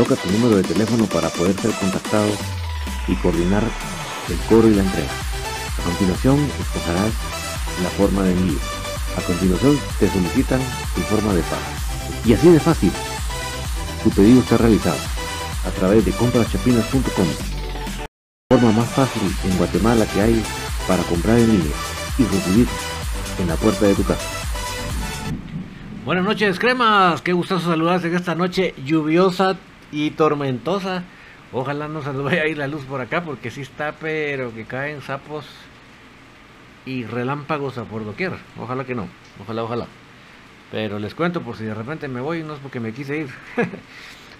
Coloca tu número de teléfono para poder ser contactado y coordinar el cobro y la entrega. A continuación escogerás la forma de envío. A continuación te solicitan tu forma de pago. Y así de fácil, tu pedido está realizado a través de compraschapinas.com. Forma más fácil en Guatemala que hay para comprar en y recibir en la puerta de tu casa. Buenas noches, cremas. Qué gustoso saludarse en esta noche lluviosa y tormentosa. Ojalá no se nos vaya a ir la luz por acá porque sí está, pero que caen sapos y relámpagos a por doquier. Ojalá que no. Ojalá, ojalá. Pero les cuento por si de repente me voy, no es porque me quise ir.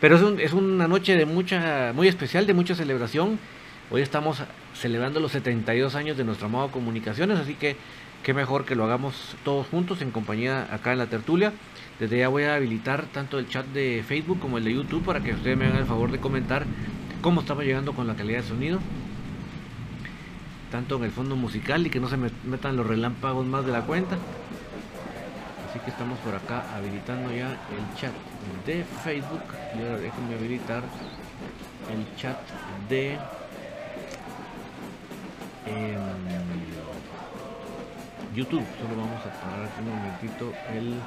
pero es, un, es una noche de mucha, muy especial, de mucha celebración. Hoy estamos celebrando los 72 años de nuestra amado Comunicaciones, así que qué mejor que lo hagamos todos juntos en compañía acá en la tertulia. Desde ya voy a habilitar tanto el chat de Facebook como el de YouTube para que ustedes me hagan el favor de comentar cómo estamos llegando con la calidad de sonido. Tanto en el fondo musical y que no se metan los relámpagos más de la cuenta. Así que estamos por acá habilitando ya el chat de Facebook. Y ahora déjenme habilitar el chat de... Em, YouTube. Solo vamos a parar aquí un momentito el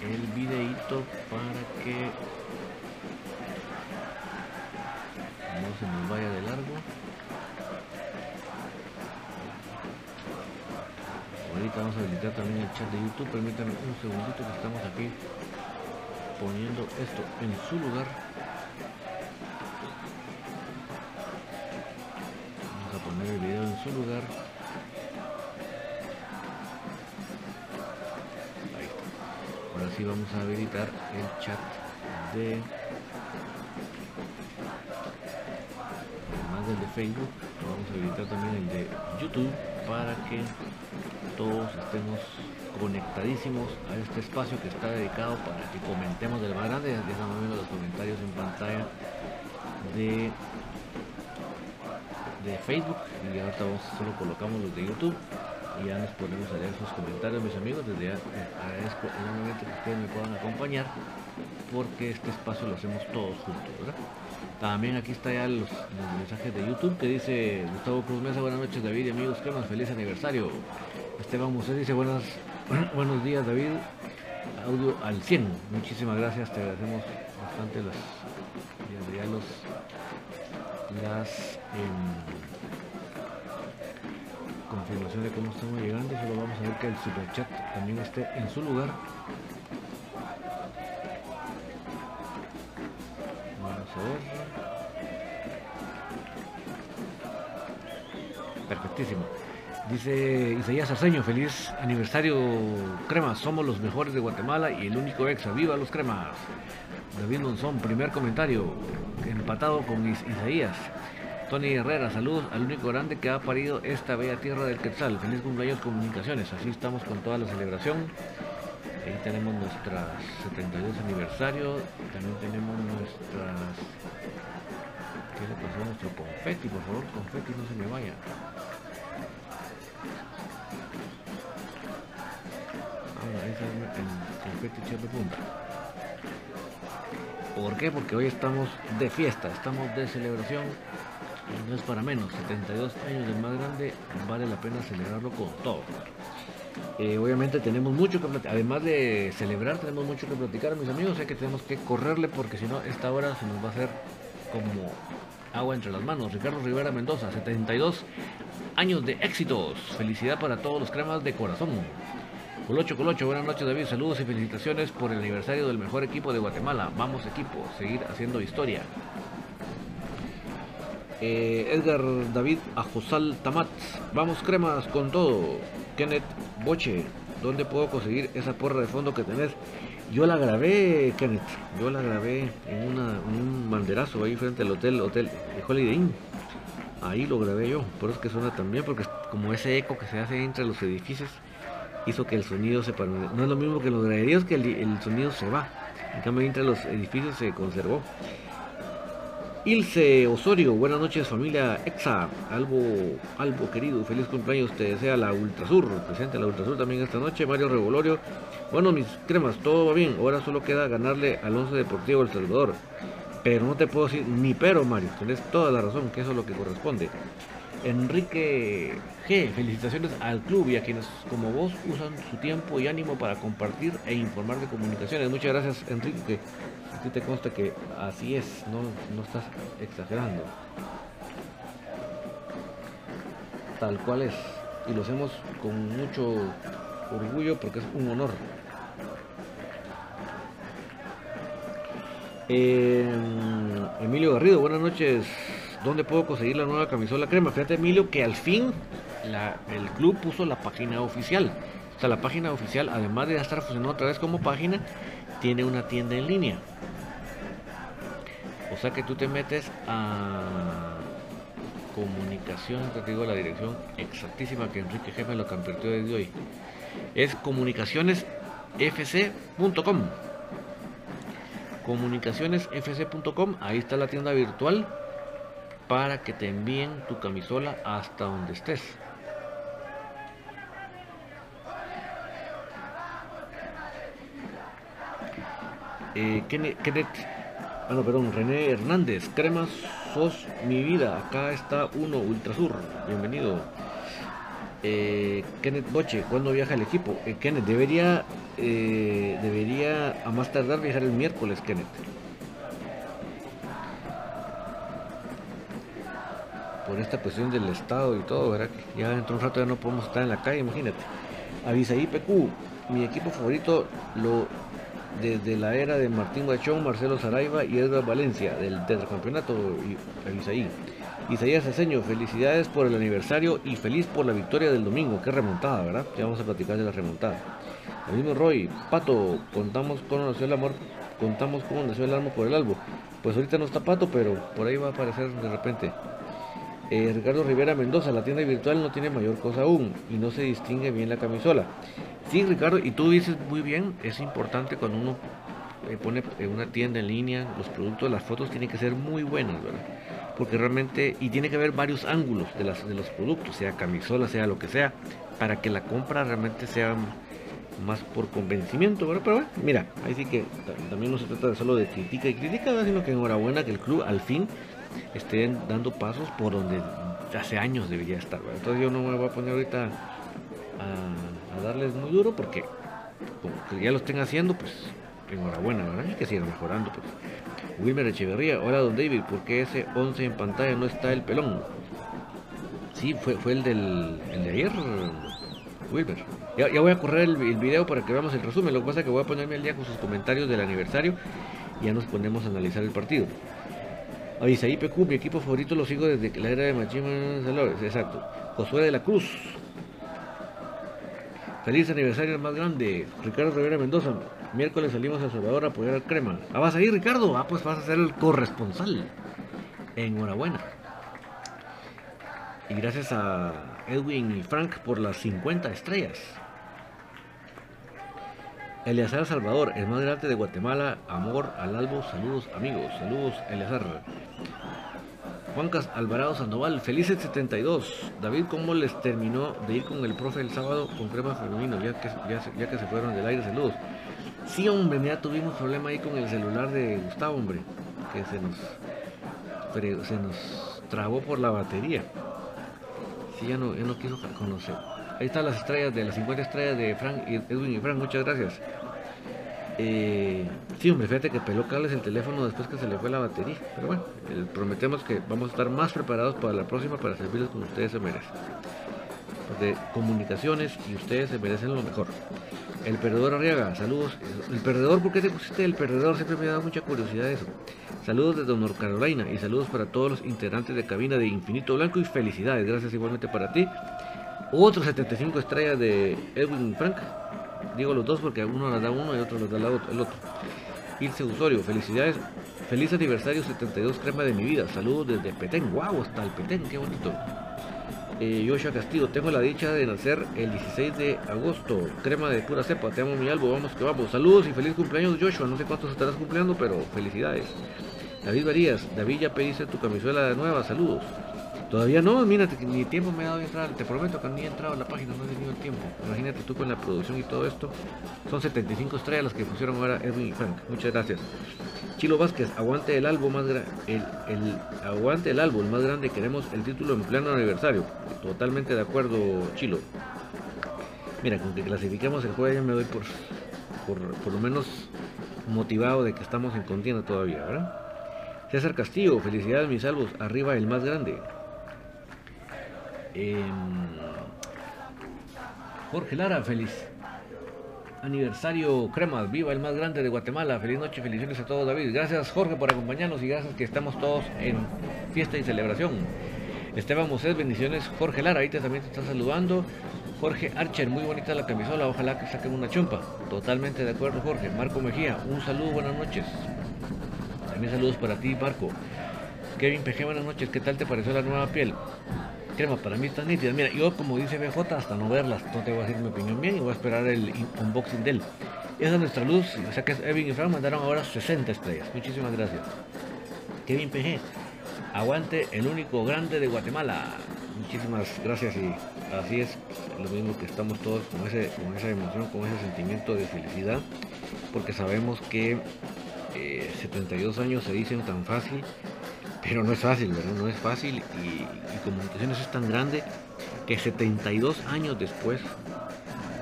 el videito para que no se nos vaya de largo. Ahorita vamos a habilitar también el chat de YouTube. Permítanme un segundito que estamos aquí poniendo esto en su lugar. El video en su lugar. Ahora sí vamos a habilitar el chat de además del de Facebook, vamos a habilitar también el de YouTube para que todos estemos conectadísimos a este espacio que está dedicado para que comentemos del más grande. Viendo los comentarios en pantalla de de Facebook y ahorita solo colocamos los de YouTube y ya nos ponemos a leer sus comentarios mis amigos desde ya agradezco enormemente que ustedes me puedan acompañar porque este espacio lo hacemos todos juntos también aquí está ya los, mensajes de YouTube que dice Gustavo Cruz Mesa buenas noches David y amigos que más feliz aniversario Esteban Musé dice buenas buenos días David audio al 100 muchísimas gracias te agradecemos bastante los ya los las em, confirmación de cómo estamos llegando, solo vamos a ver que el super chat también esté en su lugar. Vamos a ver. Perfectísimo. Dice Isaías Arceño, feliz aniversario Cremas, somos los mejores de Guatemala y el único exa, viva los Cremas. David Monzón, primer comentario, empatado con Isaías. Tony Herrera, saludos al único grande que ha parido esta bella tierra del Quetzal. Feliz cumpleaños comunicaciones. Así estamos con toda la celebración. Ahí tenemos nuestras 72 aniversario. También tenemos nuestras... ¿Qué le pasó a nuestro confeti? Por favor, confeti, no se me vaya. Ahora, ahí está el confeti echando punta. ¿Por qué? Porque hoy estamos de fiesta, estamos de celebración no es para menos, 72 años del más grande, vale la pena celebrarlo con todo. Eh, obviamente tenemos mucho que platicar, además de celebrar, tenemos mucho que platicar, mis amigos. Sé que tenemos que correrle porque si no, esta hora se nos va a hacer como agua entre las manos. Ricardo Rivera Mendoza, 72 años de éxitos. Felicidad para todos los cremas de corazón. Colocho, Colocho, buenas noches David, saludos y felicitaciones por el aniversario del mejor equipo de Guatemala. Vamos equipo, seguir haciendo historia. Eh, Edgar David Ajosal Tamat, vamos cremas con todo. Kenneth Boche, ¿dónde puedo conseguir esa porra de fondo que tenés? Yo la grabé, Kenneth, yo la grabé en, una, un banderazo ahí frente al hotel, hotel Holiday Inn. Ahí lo grabé yo, por eso es que suena también, porque como ese eco que se hace entre los edificios hizo que el sonido se No es lo mismo que los graderíos, que el, el sonido se va. En cambio, entre los edificios se conservó. Ilse Osorio, buenas noches familia Exa, Albo, Albo querido, feliz cumpleaños, te desea la Ultrasur, presente la Ultrasur también esta noche, Mario Revolorio, bueno mis cremas, todo va bien, ahora solo queda ganarle al Once Deportivo El Salvador, pero no te puedo decir ni pero Mario, tienes toda la razón, que eso es lo que corresponde. Enrique G, felicitaciones al club y a quienes como vos usan su tiempo y ánimo para compartir e informar de comunicaciones. Muchas gracias Enrique a ti te consta que así es, no, no estás exagerando. Tal cual es. Y lo hacemos con mucho orgullo porque es un honor. Em, Emilio Garrido, buenas noches. ¿Dónde puedo conseguir la nueva camisola crema? Fíjate, Emilio, que al fin el club puso la página oficial. O sea, la página oficial, además de estar funcionando otra vez como página, tiene una tienda en línea. O sea que tú te metes a comunicación, te digo la dirección exactísima que Enrique Jefe lo convirtió desde hoy. Es comunicacionesfc.com. Comunicacionesfc.com, ahí está la tienda virtual para que te envíen tu camisola hasta donde estés. Eh, bueno, perdón, René Hernández, Cremas, sos mi vida. Acá está uno, Ultrasur. Bienvenido. Eh, Kenneth Boche, ¿cuándo viaja el equipo? Eh, Kenneth, debería, eh, debería a más tardar viajar el miércoles, Kenneth. Por esta cuestión del Estado y todo, ¿verdad? Ya dentro de un rato ya no podemos estar en la calle, imagínate. Avisaí PQ, mi equipo favorito lo desde la era de Martín Guachón, Marcelo Saraiva y Edgar Valencia del tetracampeonato Isaí. Isaías Ceseño, felicidades por el aniversario y feliz por la victoria del domingo. Qué remontada, ¿verdad? Ya vamos a platicar de la remontada. El mismo Roy, Pato, contamos cómo nació el amor, contamos cómo nació el amor por el álbum. Pues ahorita no está Pato, pero por ahí va a aparecer de repente. Eh, Ricardo Rivera Mendoza, la tienda virtual no tiene mayor cosa aún y no se distingue bien la camisola. Sí, Ricardo, y tú dices muy bien, es importante cuando uno eh, pone una tienda en línea, los productos, las fotos tienen que ser muy buenas, ¿verdad? Porque realmente, y tiene que haber varios ángulos de, las, de los productos, sea camisola, sea lo que sea, para que la compra realmente sea más por convencimiento, ¿verdad? Pero bueno, mira, ahí sí que también no se trata de solo de critica y critica, sino que enhorabuena que el club al fin esté dando pasos por donde hace años debería estar, ¿verdad? Entonces yo no me voy a poner ahorita a darles muy duro porque como que ya lo estén haciendo, pues enhorabuena, ¿verdad? Y que sigan mejorando. Pues. Wilmer Echeverría, hola don David, ¿por qué ese 11 en pantalla no está el pelón? Sí, fue, fue el, del, el de ayer, Wilmer. Ya, voy a correr el, video para que veamos el resumen. Lo que pasa es que voy a ponerme al día con sus comentarios del aniversario y ya nos ponemos a analizar el partido. Avisaí PQ, mi equipo favorito lo sigo desde la era de Machima Exacto. Josué de la Cruz, Feliz aniversario más grande, Ricardo Rivera Mendoza. Miércoles salimos a El Salvador a apoyar al Crema. Ah, vas a ir, Ricardo. Ah, pues vas a ser el corresponsal. Enhorabuena. Y gracias a Edwin y Frank por las 50 estrellas. Eleazar Salvador, el más grande de Guatemala. Amor al albo. Saludos, amigos. Saludos, Eleazar. Juancas Alvarado Sandoval, felices 72. David, ¿cómo les terminó de ir con el profe el sábado con crema femenino? Ya que, ya, que se fueron del aire, saludos. Sí, hombre, ya tuvimos problema ahí con el celular de Gustavo, hombre, que se nos, se nos trabó por la batería. Sí, ya no, ya no quiso conocer, Ahí están las estrellas de las 50 estrellas de Frank y Edwin y Frank, muchas gracias. Eh, sí, hombre, fíjate que peló cables el teléfono después que se le fue la batería. Pero bueno, eh, prometemos que vamos a estar más preparados para la próxima para servirles como ustedes se merecen. De comunicaciones y ustedes se merecen lo mejor. El perdedor Arriaga, saludos. El perdedor, ¿por qué te pusiste el perdedor? Siempre me ha dado mucha curiosidad eso. Saludos desde North Carolina y saludos para todos los integrantes de cabina de Infinito Blanco y felicidades. Gracias igualmente para ti. Otro 75 estrellas de Edwin Frank. Digo los dos porque uno las da uno y otro las da el otro. Ilse Usorio, felicidades. Feliz aniversario 72 crema de mi vida. Saludos desde Petén. Wow, hasta el Petén, qué bonito. Eh, Joshua Castillo, tengo la dicha de nacer el 16 de agosto. Crema de pura cepa, te amo mi albo, vamos que vamos. Saludos y feliz cumpleaños Joshua. No sé cuántos estarás cumpliendo, pero felicidades. David Varías, David ya pediste tu camisola nueva, saludos. Todavía no, que ni tiempo me ha dado de entrar, te prometo que ni he entrado a la página, no he tenido el tiempo. Imagínate tú con la producción y todo esto. Son 75 estrellas las que pusieron ahora Edwin y Frank. Muchas gracias. Chilo Vázquez, aguante el álbum más grande, el, aguante el álbum más grande, queremos el título en pleno aniversario. Totalmente de acuerdo, Chilo. Mira, con que clasifiquemos el juego ya me doy por, por, por lo menos motivado de que estamos en contienda todavía, ¿verdad? César Castillo, felicidades mis salvos, arriba el más grande. Em, Jorge Lara, feliz aniversario Cremas, viva el más grande de Guatemala, feliz noche, felicidades a todos David, gracias Jorge por acompañarnos y gracias que estamos todos en fiesta y celebración. Esteban Mosés, bendiciones, Jorge Lara, ahí te, también te está saludando. Jorge Archer, muy bonita la camisola, ojalá que saquen una chompa. Totalmente de acuerdo, Jorge. Marco Mejía, un saludo, buenas noches. También saludos para ti, Marco. Kevin PG, buenas noches. ¿Qué tal te pareció la nueva piel? Crema, para mí está nítida. Mira, yo como dice BJ, hasta no verlas, no te voy a decir mi opinión bien y voy a esperar el unboxing de él. Esa es nuestra luz, o sea que es Evin y Frank mandaron ahora 60 estrellas. Muchísimas gracias. Kevin PG, aguante el único grande de Guatemala. Muchísimas gracias y así es lo mismo que estamos todos con, ese, con esa emoción, con ese sentimiento de felicidad, porque sabemos que 72 años se dicen tan fácil, pero no es fácil, ¿verdad? No es fácil y, Comunicaciones es tan grande que 72 años después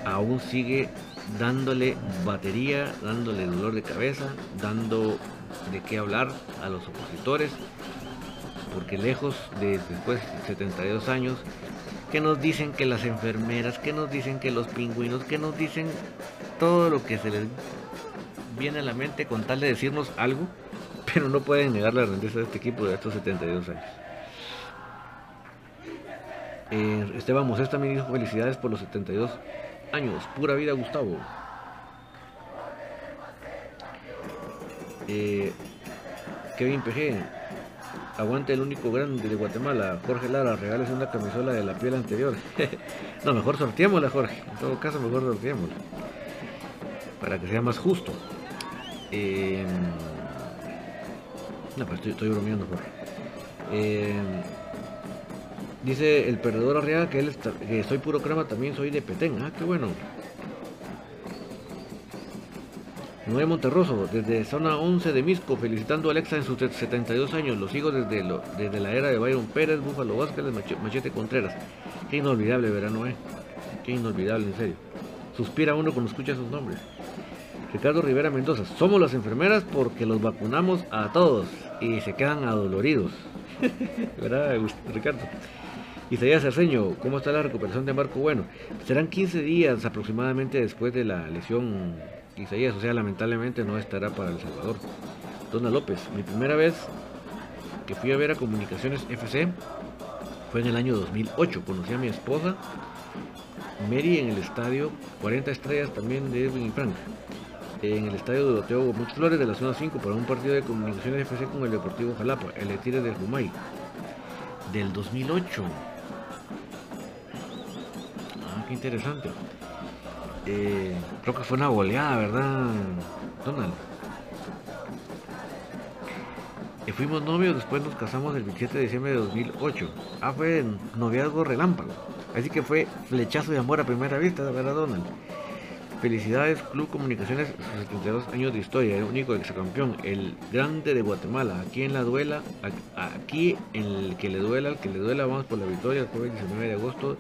aún sigue dándole batería, dándole dolor de cabeza, dando de qué hablar a los opositores, porque lejos de después de 72 años, que nos dicen que las enfermeras, que nos dicen que los pingüinos, que nos dicen todo lo que se les viene a la mente con tal de decirnos algo, pero no pueden negar la grandeza de este equipo de estos 72 años. Eh, Esteban Moses también dijo felicidades por los 72 años. Pura vida, Gustavo. Eh, Kevin PG. Aguante el único grande de Guatemala. Jorge Lara, regales una camisola de la piel anterior. no, mejor sorteémosla, Jorge. En todo caso, mejor sorteémosla. Para que sea más justo. Em, no, pues estoy, bromeando, em, dice el perdedor Arriaga que él que soy puro crema, también soy de Petén. Ah, qué bueno. Noé Monterroso, desde zona 11 de Misco, felicitando a Alexa en sus 72 años. Lo sigo desde, desde la era de Byron Pérez, Búfalo Vázquez, Machete Contreras. Qué inolvidable, verano, Noé. Qué inolvidable, en serio. Suspira uno cuando escucha sus nombres. Ricardo Rivera Mendoza, somos las enfermeras porque los vacunamos a todos y se quedan adoloridos. ¿Verdad, Ricardo? Isaías Cerceño, ¿cómo está la recuperación de Marco Bueno? Serán 15 días aproximadamente después de la lesión Isaías, o sea, lamentablemente no estará para El Salvador. Dona López, mi primera vez que fui a ver a Comunicaciones FC fue en el año 2008. Conocí a mi esposa Mary en el estadio 40 estrellas también de Edwin y Frank en el estadio de Doroteo Muchas Flores de la zona 5 para un partido de comunicaciones FC con el Deportivo Jalapa, el Etire del Jumay, del 2008. Ah, qué interesante. Eh, creo que fue una goleada, ¿verdad, Donald? Y fuimos novios, después nos casamos el 27 de diciembre de 2008. Ah, fue noviazgo relámpago. Así que fue flechazo de amor a primera vista, ¿verdad, Donald? Felicidades Club Comunicaciones, 72 años de historia, el único campeón, el grande de Guatemala. Aquí en la duela, aquí en el que le duela, el que le duela, vamos por la victoria el jueves 19 de agosto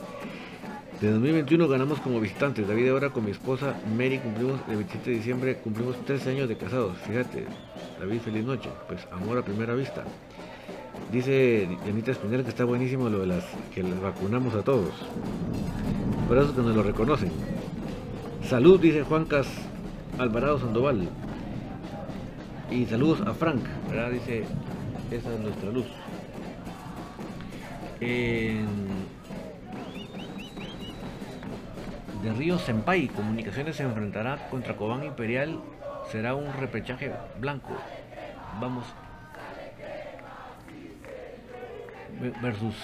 De 2021 ganamos como visitantes. David ahora con mi esposa Mary cumplimos el 27 de diciembre, cumplimos 13 años de casados. Fíjate, David, feliz noche. Pues amor a primera vista. Dice Yanita Espinel que está buenísimo lo de las que les vacunamos a todos. Por eso que nos lo reconocen. Salud, dice Juancas Alvarado Sandoval. Y saludos a Frank, ¿verdad? Dice, esa es nuestra luz. De Río Senpai, Comunicaciones se enfrentará contra Cobán Imperial. Será un repechaje blanco. Vamos. Versus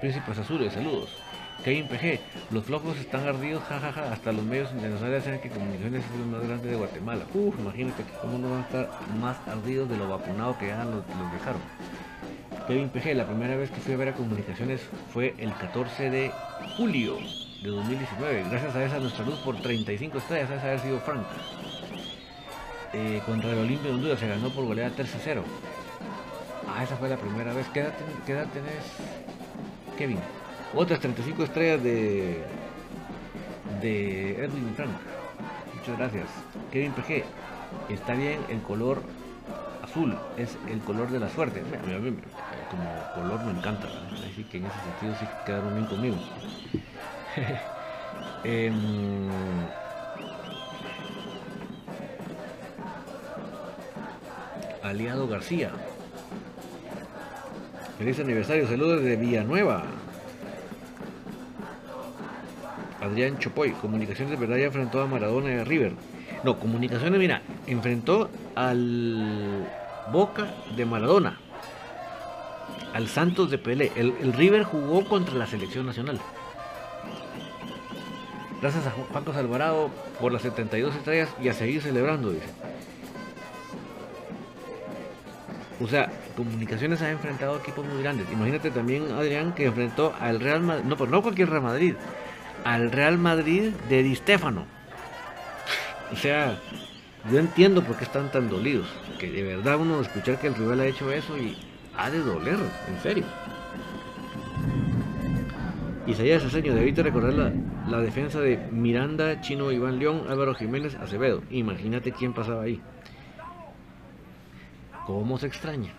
Príncipes Azules, saludos. Kevin PG, los flojos están ardidos, jajaja, hasta los medios internacionales hacen que Comunicaciones es el más grande de Guatemala. Uf, imagínate que cómo no van a estar más ardidos de lo vacunado que ya los, dejaron. Kevin PG, la primera vez que fui a ver a Comunicaciones fue el 14 de julio de 2019. Gracias a esa nuestra luz por 35 estrellas, esa haber sido Frank. Eh, contra el Olimpia de Honduras se ganó por goleada 3-0. Ah, esa fue la primera vez. ¿Qué edad, ten- qué edad tenés, Kevin? Otras 35 estrellas de de Edwin Frank. Muchas gracias. Kevin PG. Está bien el color azul, es el color de la suerte. Como color me encanta. Así que en ese sentido sí quedaron bien conmigo. Em, Aliado García. Feliz aniversario, saludos de Villanueva. Adrián Chopoy, Comunicaciones de verdad ya enfrentó a Maradona y a River. No, Comunicaciones, mira, enfrentó al Boca de Maradona, al Santos de Pelé. El, River jugó contra la selección nacional. Gracias a Carlos Alvarado por las 72 estrellas y a seguir celebrando, dice. O sea, Comunicaciones ha enfrentado equipos muy grandes. Imagínate también, Adrián, que enfrentó al Real Madrid, no, pero no cualquier Real Madrid, al Real Madrid de Di Stéfano. O sea, yo entiendo por qué están tan dolidos. Que de verdad uno escuchar que el rival ha hecho eso y ha de doler, en serio. Isaías Aceño, debiste recordar la, la defensa de Miranda, Chino Iván León, Álvaro Jiménez, Acevedo. Imagínate quién pasaba ahí. ¿Cómo se extraña?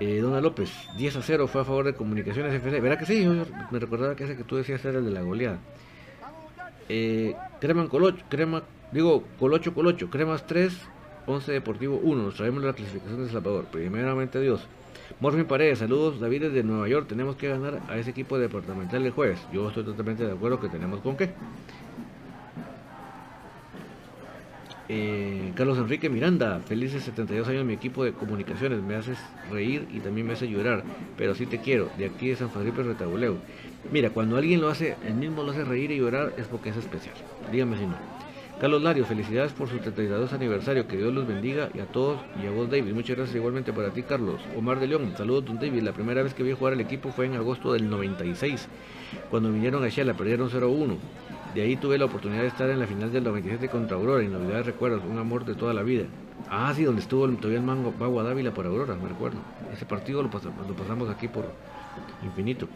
Eh, Dona López, 10 a 0 fue a favor de Comunicaciones FC. ¿Verdad que sí? Yo me recordaba que ese que tú decías era el de la goleada. Eh, Creman Colocho, Crema, digo Colocho Colocho, Cremas 3, 11 Deportivo 1. Nos traemos la clasificación de Salvador. Primeramente Dios. Morfin Paredes, saludos David desde Nueva York. Tenemos que ganar a ese equipo departamental el jueves. Yo estoy totalmente de acuerdo que tenemos con qué. Eh, Carlos Enrique Miranda, felices 72 años mi equipo de comunicaciones, me haces reír y también me hace llorar, pero sí te quiero, de aquí de San Felipe Retabuleo. Mira, cuando alguien lo hace, él mismo lo hace reír y llorar, es porque es especial. Dígame si no. Carlos Lario, felicidades por su 32 aniversario, que Dios los bendiga y a todos y a vos David. Muchas gracias igualmente para ti Carlos. Omar de León, saludos don David. La primera vez que vi jugar al equipo fue en agosto del 96, cuando vinieron a Shela, perdieron 0-1. De ahí tuve la oportunidad de estar en la final del 97 contra Aurora, Navidad de Recuerdos, un amor de toda la vida. Ah, sí, donde estuvo todavía el mango Bagua Dávila por Aurora, me recuerdo. Ese partido lo, pasamos, lo pasamos aquí por infinito.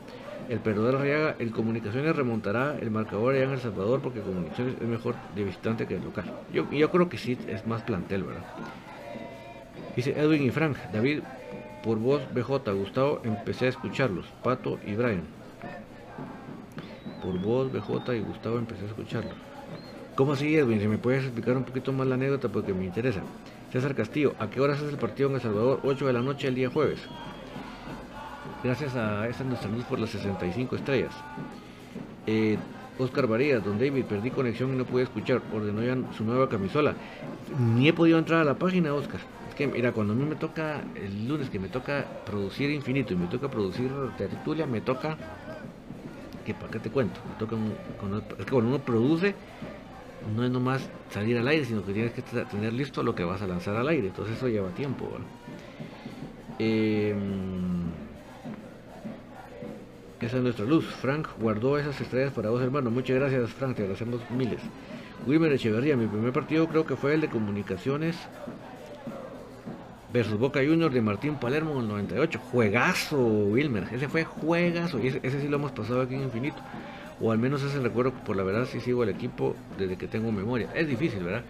El perdedor Arriaga, el Comunicaciones remontará el marcador allá en El Salvador porque Comunicaciones es mejor de visitante que de local. Yo, yo creo que sí es más plantel, ¿verdad? Dice Edwin y Frank, David, por voz BJ, Gustavo, empecé a escucharlos, Pato y Brian. Por voz BJ y Gustavo empecé a escucharlos. ¿Cómo así, Edwin? Si me puedes explicar un poquito más la anécdota porque me interesa. César Castillo, ¿a qué horas es el partido en El Salvador? 8 de la noche el día jueves. Gracias a esa nuestra luz por las 65 estrellas. Eh, Oscar Varías, don David, perdí conexión y no pude escuchar. Ordenó ya su nueva camisola. Ni he podido entrar a la página, Oscar. Es que, mira, cuando a mí me toca, el lunes que me toca producir infinito y me toca producir tertulia, me toca. Que ¿Para qué te cuento? Toca un- cuando- es que cuando uno produce, no es nomás salir al aire, sino que tienes que tener listo lo que vas a lanzar al aire. Entonces eso lleva tiempo. Em, esa es nuestra luz. Frank guardó esas estrellas para vos, hermano. Muchas gracias, Frank. Te agradecemos miles. Wilmer Echeverría, mi primer partido creo que fue el de comunicaciones versus Boca Juniors de Martín Palermo en el 98. Juegazo, Wilmer. Ese fue juegazo. Ese, ese sí lo hemos pasado aquí en Infinito. o al menos es el recuerdo, por la verdad sí sigo el equipo desde que tengo memoria. Es difícil, ¿verdad?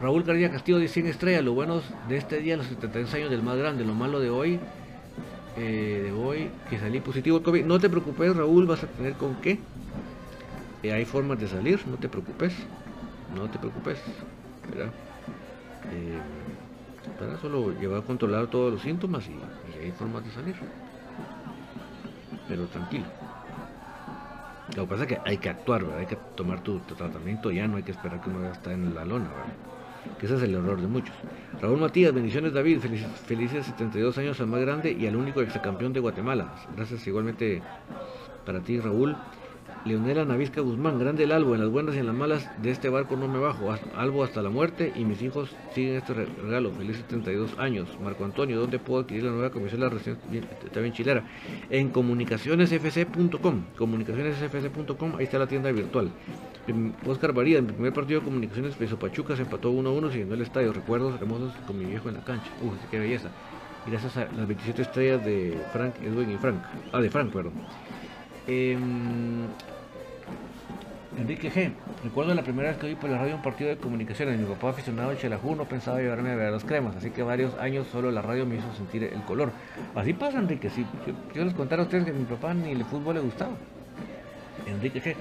Raúl García Castillo de 100 estrellas, lo bueno de este día, los 73 años del más grande, lo malo de hoy, eh, de hoy, que salí positivo COVID. No te preocupes, Raúl, vas a tener con qué. Eh, hay formas de salir, no te preocupes, no te preocupes, ¿verdad? Eh, para solo llevar a controlar todos los síntomas y, hay formas de salir. Pero tranquilo. Lo que pasa es que hay que actuar, ¿verdad? hay que tomar tu, tu tratamiento ya, no hay que esperar que uno ya está en la lona, ¿verdad? que ese es el error de muchos. Raúl Matías, bendiciones David, felices, felices 72 años al más grande y al único exacampeón de Guatemala. Gracias igualmente para ti Raúl. Leonela Navisca Guzmán, grande el Albo, en las buenas y en las malas de este barco no me bajo, Albo hasta la muerte y mis hijos siguen este regalo, felices 32 años. Marco Antonio, ¿dónde puedo adquirir la nueva comisión? La recién, bien chilera. En comunicacionesfc.com, comunicacionesfc.com, ahí está la tienda virtual. Oscar Varía, en mi primer partido de comunicaciones, Peso Pachuca se empató 1-1 siguiendo el estadio. Recuerdos hermosos con mi viejo en la cancha. Uy, qué belleza. Gracias a las 27 estrellas de Frank, Edwin y Frank. Ah, de Frank, perdón. Eh, Enrique G. Recuerdo la primera vez que vi por la radio un partido de comunicaciones. Mi papá aficionado a Chelajú no pensaba llevarme a ver a los cremas, así que varios años solo la radio me hizo sentir el color. Así pasa, Enrique. Sí, yo, yo les contara a ustedes que a mi papá ni el fútbol le gustaba. Enrique G.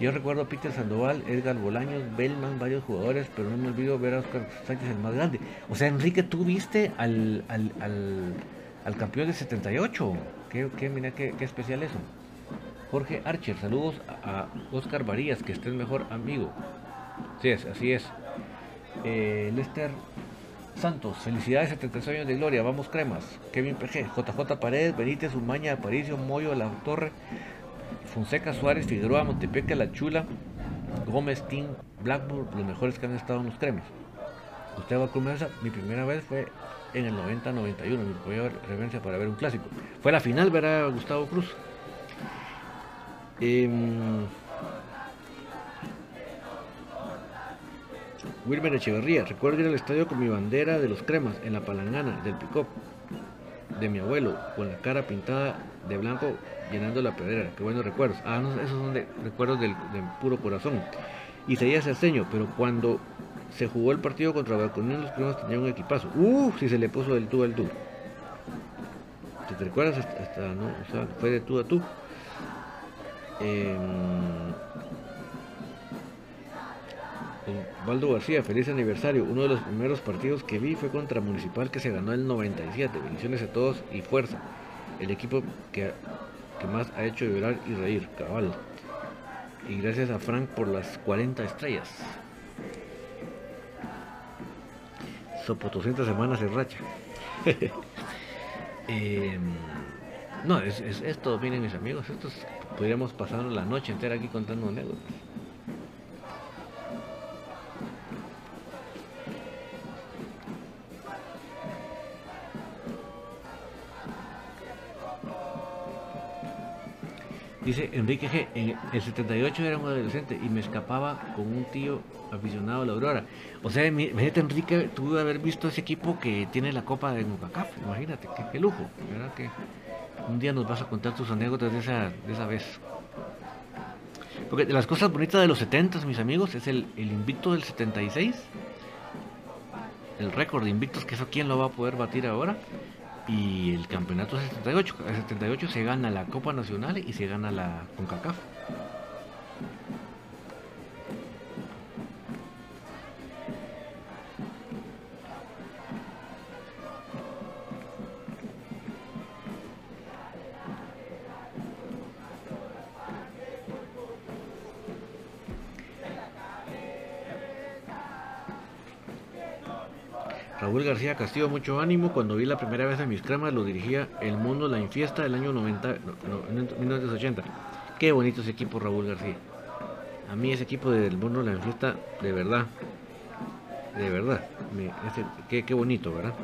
Yo recuerdo a Peter Sandoval, Edgar Bolaños, Bellman, varios jugadores, pero no me olvido ver a Oscar Sánchez el más grande. O sea, Enrique, tú viste al, al, al, al campeón de 78. ¿Qué, qué, mira, qué especial eso. Jorge Archer, saludos a, Oscar Varías, que estés mejor amigo. Sí, es, así es. Eh, Lester Santos, felicidades, 76 años de gloria, vamos cremas. Kevin PG, JJ Paredes, Benítez, Umaña, Aparicio, Moyo, La Torre, Fonseca, Suárez, Figueroa, Montepeca, La Chula, Gómez, Team, Blackburn, los mejores que han estado en los cremas. Gustavo Cruz mi primera vez fue en el 90-91, mi primera referencia para ver un clásico. Fue la final ver a Gustavo Cruz. Eh, Wilmer Echeverría, recuerdo ir al estadio con mi bandera de los cremas en la palangana del pick de mi abuelo, con la cara pintada de blanco llenando la pedrera. Qué buenos recuerdos. Ah, no, esos son de, recuerdos del, puro corazón. Y seguía Ceseño, pero cuando se jugó el partido contra Balconión, los cremas tenían un equipazo. Uf, si se le puso del tú al tú. ¿Te recuerdas? Hasta, hasta, no, o sea, fue de tú a tú. Eh, Valdo García, feliz aniversario. Uno de los primeros partidos que vi fue contra Municipal que se ganó el 97. Bendiciones a todos y fuerza. El equipo que, que más ha hecho llorar y reír, cabal. Y gracias a Frank por las 40 estrellas. Sopo 200 semanas en racha. eh, no, es, es, esto, miren mis amigos, estos podríamos pasar la noche entera aquí contando anécdotas. Dice Enrique G. En el 78 era un adolescente y me escapaba con un tío aficionado a la Aurora. O sea, imagínate, Enrique, tuvo de haber visto ese equipo que tiene la copa de Nucacaf. Imagínate, qué lujo, ¿verdad? Que un día nos vas a contar tus anécdotas de esa, de esa vez. Porque de las cosas bonitas de los 70, mis amigos, es el, el invicto del 76. El récord de invictos, que eso quién lo va a poder batir ahora. Y el campeonato 78. El 78 se gana la Copa Nacional y se gana la CONCACAF. Raúl García Castillo, mucho ánimo. Cuando vi la primera vez a mis cremas, lo dirigía El Mundo La Infiesta del año 90, no, no, 1980. Qué bonito ese equipo, Raúl García. A mí ese equipo del Mundo La Infiesta, de verdad, de verdad, qué, qué bonito, ¿verdad?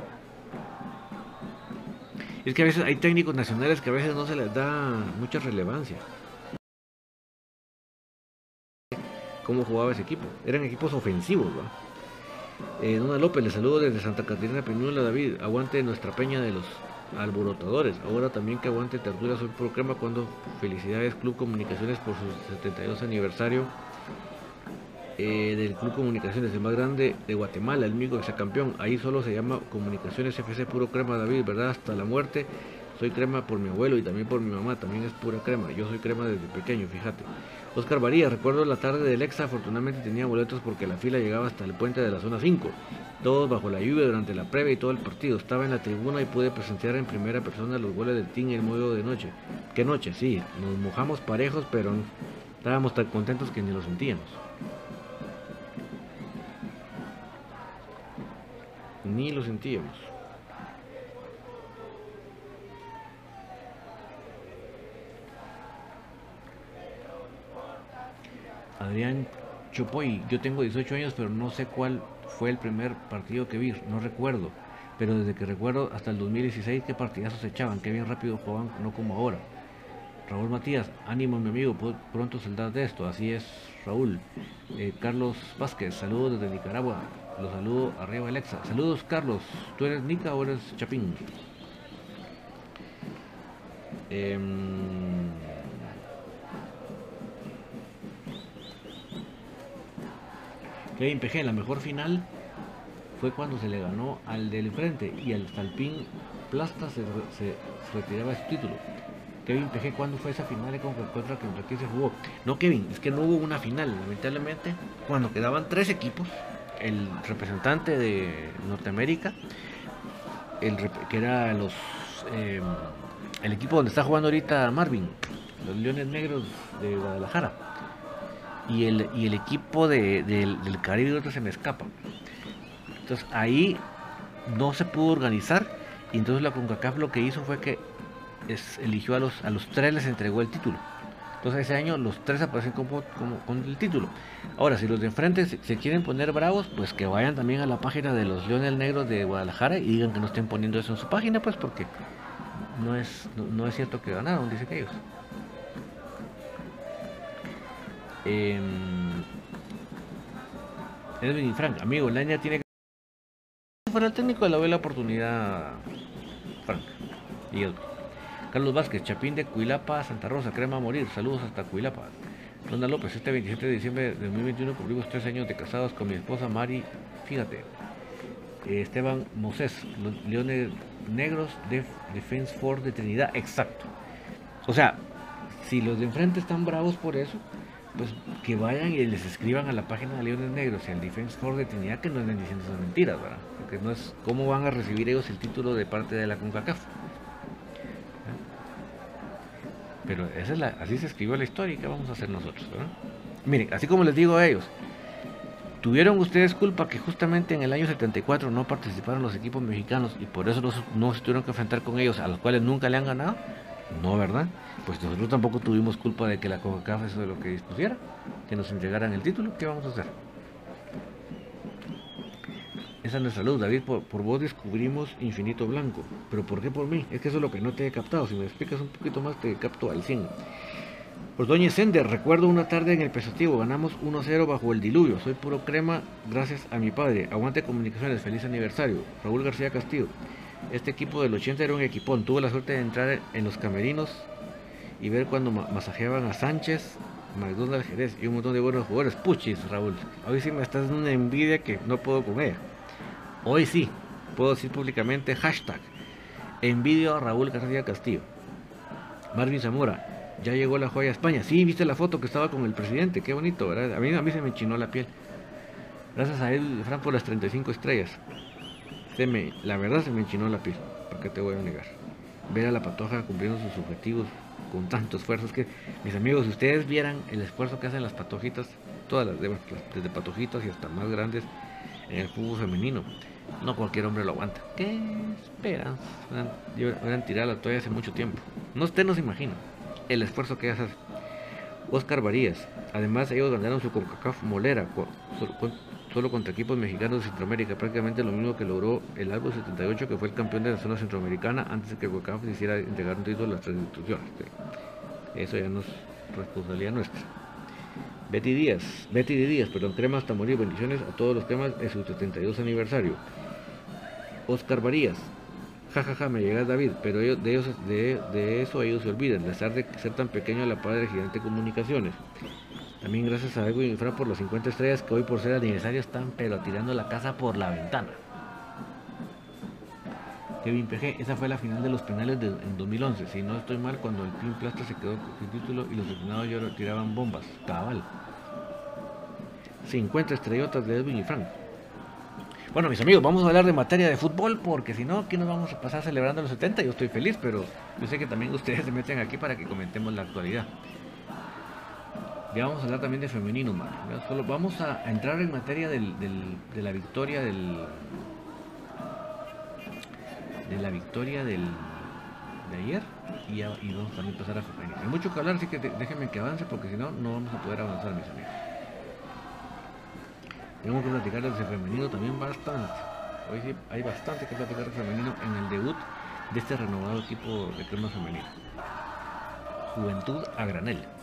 Es que a veces hay técnicos nacionales que a veces no se les da mucha relevancia. ¿Cómo jugaba ese equipo? Eran equipos ofensivos, ¿verdad? Eh, Dona López, le saludo desde Santa Catarina Peñuela, David. Aguante nuestra peña de los alborotadores. Ahora también que aguante tertulia soy pro crema cuando felicidades Club Comunicaciones por su 72 aniversario eh, del Club Comunicaciones, el más grande de Guatemala, el único campeón. Ahí solo se llama Comunicaciones FC Puro Crema David, ¿verdad? Hasta la muerte. Soy crema por mi abuelo y también por mi mamá, también es pura crema. Yo soy crema desde pequeño, fíjate. Oscar Varía, recuerdo la tarde del Exa, afortunadamente tenía boletos porque la fila llegaba hasta el puente de la zona 5. Todos bajo la lluvia durante la previa y todo el partido. Estaba en la tribuna y pude presenciar en primera persona los goles del team el modo de noche. ¿Qué noche? Sí, nos mojamos parejos, pero estábamos tan contentos que ni lo sentíamos. Ni lo sentíamos. Adrián Chopoy, yo tengo 18 años, pero no sé cuál fue el primer partido que vi, no recuerdo. Pero desde que recuerdo hasta el 2016, qué partidazos echaban, qué bien rápido jugaban, no como ahora. Raúl Matías, ánimo mi amigo, pronto saldrás de esto, así es Raúl. Eh, Carlos Vázquez, saludos desde Nicaragua, los saludo arriba Alexa. Saludos Carlos, ¿tú eres Nica o eres Chapín? Eh, Kevin PG, la mejor final fue cuando se le ganó al del frente y al Salpín Plasta se, retiraba su título. Kevin PG, ¿cuándo fue esa final contra, contra quién se jugó? No, Kevin, es que no hubo una final, lamentablemente. Cuando quedaban tres equipos, el representante de Norteamérica, el, que era los eh, el equipo donde está jugando ahorita Marvin, los Leones Negros de Guadalajara y el, y el equipo de, del Caribe se me escapa. Entonces ahí no se pudo organizar y entonces la CONCACAF lo que hizo fue que eligió a los, a los tres les entregó el título. Entonces ese año los tres aparecen como, con el título. Ahora, si los de enfrente se, quieren poner bravos, pues que vayan también a la página de los Leones Negros de Guadalajara y digan que no estén poniendo eso en su página, pues porque no es, no es cierto que ganaron, dicen ellos. Eh, Edwin y Frank, amigo, la niña tiene que. Si fuera el técnico, le doy la oportunidad, Frank y Edwin. Carlos Vázquez, Chapín de Cuilapa, Santa Rosa, crema a morir. Saludos hasta Cuilapa. Ronda López, este 27 de diciembre de 2021 cumplimos tres años de casados con mi esposa Mari. Fíjate, Esteban Moses, Leones Negros de Defense Force de Trinidad. Exacto. O sea, si los de enfrente están bravos por eso, pues que vayan y les escriban a la página de Leones Negros y al Defense Force de Trinidad que no estén diciendo esas mentiras, ¿verdad? Porque no es cómo van a recibir ellos el título de parte de la CONCACAF. Pero esa es la, así se escribió la historia y qué vamos a hacer nosotros, ¿verdad? Miren, así como les digo a ellos, ¿tuvieron ustedes culpa que justamente en el año 74 no participaron los equipos mexicanos y por eso no se tuvieron que enfrentar con ellos, a los cuales nunca le han ganado? No, ¿verdad? Pues nosotros tampoco tuvimos culpa de que la CONCACAF eso de lo que dispusiera, que nos entregaran el título. ¿Qué vamos a hacer? Esa es nuestra luz, David. Por, vos descubrimos Infinito Blanco. ¿Pero por qué por mí? Es que eso es lo que no te he captado. Si me explicas un poquito más, te capto al 100. Por Doña Sender, recuerdo una tarde en el pesativo, ganamos 1-0 bajo el diluvio. Soy puro crema gracias a mi padre. Aguante comunicaciones, feliz aniversario. Raúl García Castillo. Este equipo del 80 era un equipón. Tuve la suerte de entrar en los camerinos y ver cuando masajeaban a Sánchez, McDonald's Jerez y un montón de buenos jugadores. Puchis, Raúl. Hoy sí me estás dando una envidia que no puedo comer. Hoy sí, puedo decir públicamente hashtag envidio a Raúl García Castillo. Marvin Zamora, ya llegó la joya a España. Sí, viste la foto que estaba con el presidente, qué bonito, ¿verdad? A mí, a mí se me enchinó la piel. Gracias a él, Fran, por las 35 estrellas la verdad se me enchinó la piel, porque te voy a negar? Ver a la patoja cumpliendo sus objetivos con tanto esfuerzo. Es que, mis amigos, si ustedes vieran el esfuerzo que hacen las patojitas, todas las demás, desde patojitas y hasta más grandes, en el fútbol femenino, no cualquier hombre lo aguanta. ¿Qué esperan? Hubieran tirado la toalla hace mucho tiempo. No, usted no se imagina el esfuerzo que hace Oscar Varías. Además, ellos ganaron su CONCACAF molera solo contra equipos mexicanos de Centroamérica, prácticamente lo mismo que logró el Albo 78, que fue el campeón de la zona centroamericana antes de que CONCACAF hiciera entregar un título a las tres instituciones. Eso ya no es responsabilidad nuestra. Betty Díaz, Betty Díaz, perdón, crema hasta morir, bendiciones a todos los temas en su 72 aniversario. Oscar Varías, jajaja, me llega David, pero ellos, de, ellos, de, de, eso ellos se olvidan, de estar de ser tan pequeño la padre de Gigante Comunicaciones. También gracias a Edwin y Fran por los 50 estrellas que hoy por ser aniversario están pero tirando la casa por la ventana. Kevin PG, esa fue la final de los penales en 2011. Si no estoy mal, cuando el Team Plasta se quedó sin título y los aficionados tiraban bombas. Cabal. 50 estrellotas de Edwin y Frank. Bueno, mis amigos, vamos a hablar de materia de fútbol porque si no, aquí nos vamos a pasar celebrando los 70. Yo estoy feliz, pero yo sé que también ustedes se meten aquí para que comentemos la actualidad. Ya vamos a hablar también de femenino, man. Solo vamos a entrar en materia de la victoria del, de la victoria del, de ayer y, y vamos también a pasar a femenino. Hay mucho que hablar, así que déjenme que avance porque si no, no vamos a poder avanzar, mis amigos. Tenemos que platicar del femenino también bastante. Hoy sí hay bastante que platicar del femenino en el debut de este renovado equipo de crema femenino. Juventud a granel.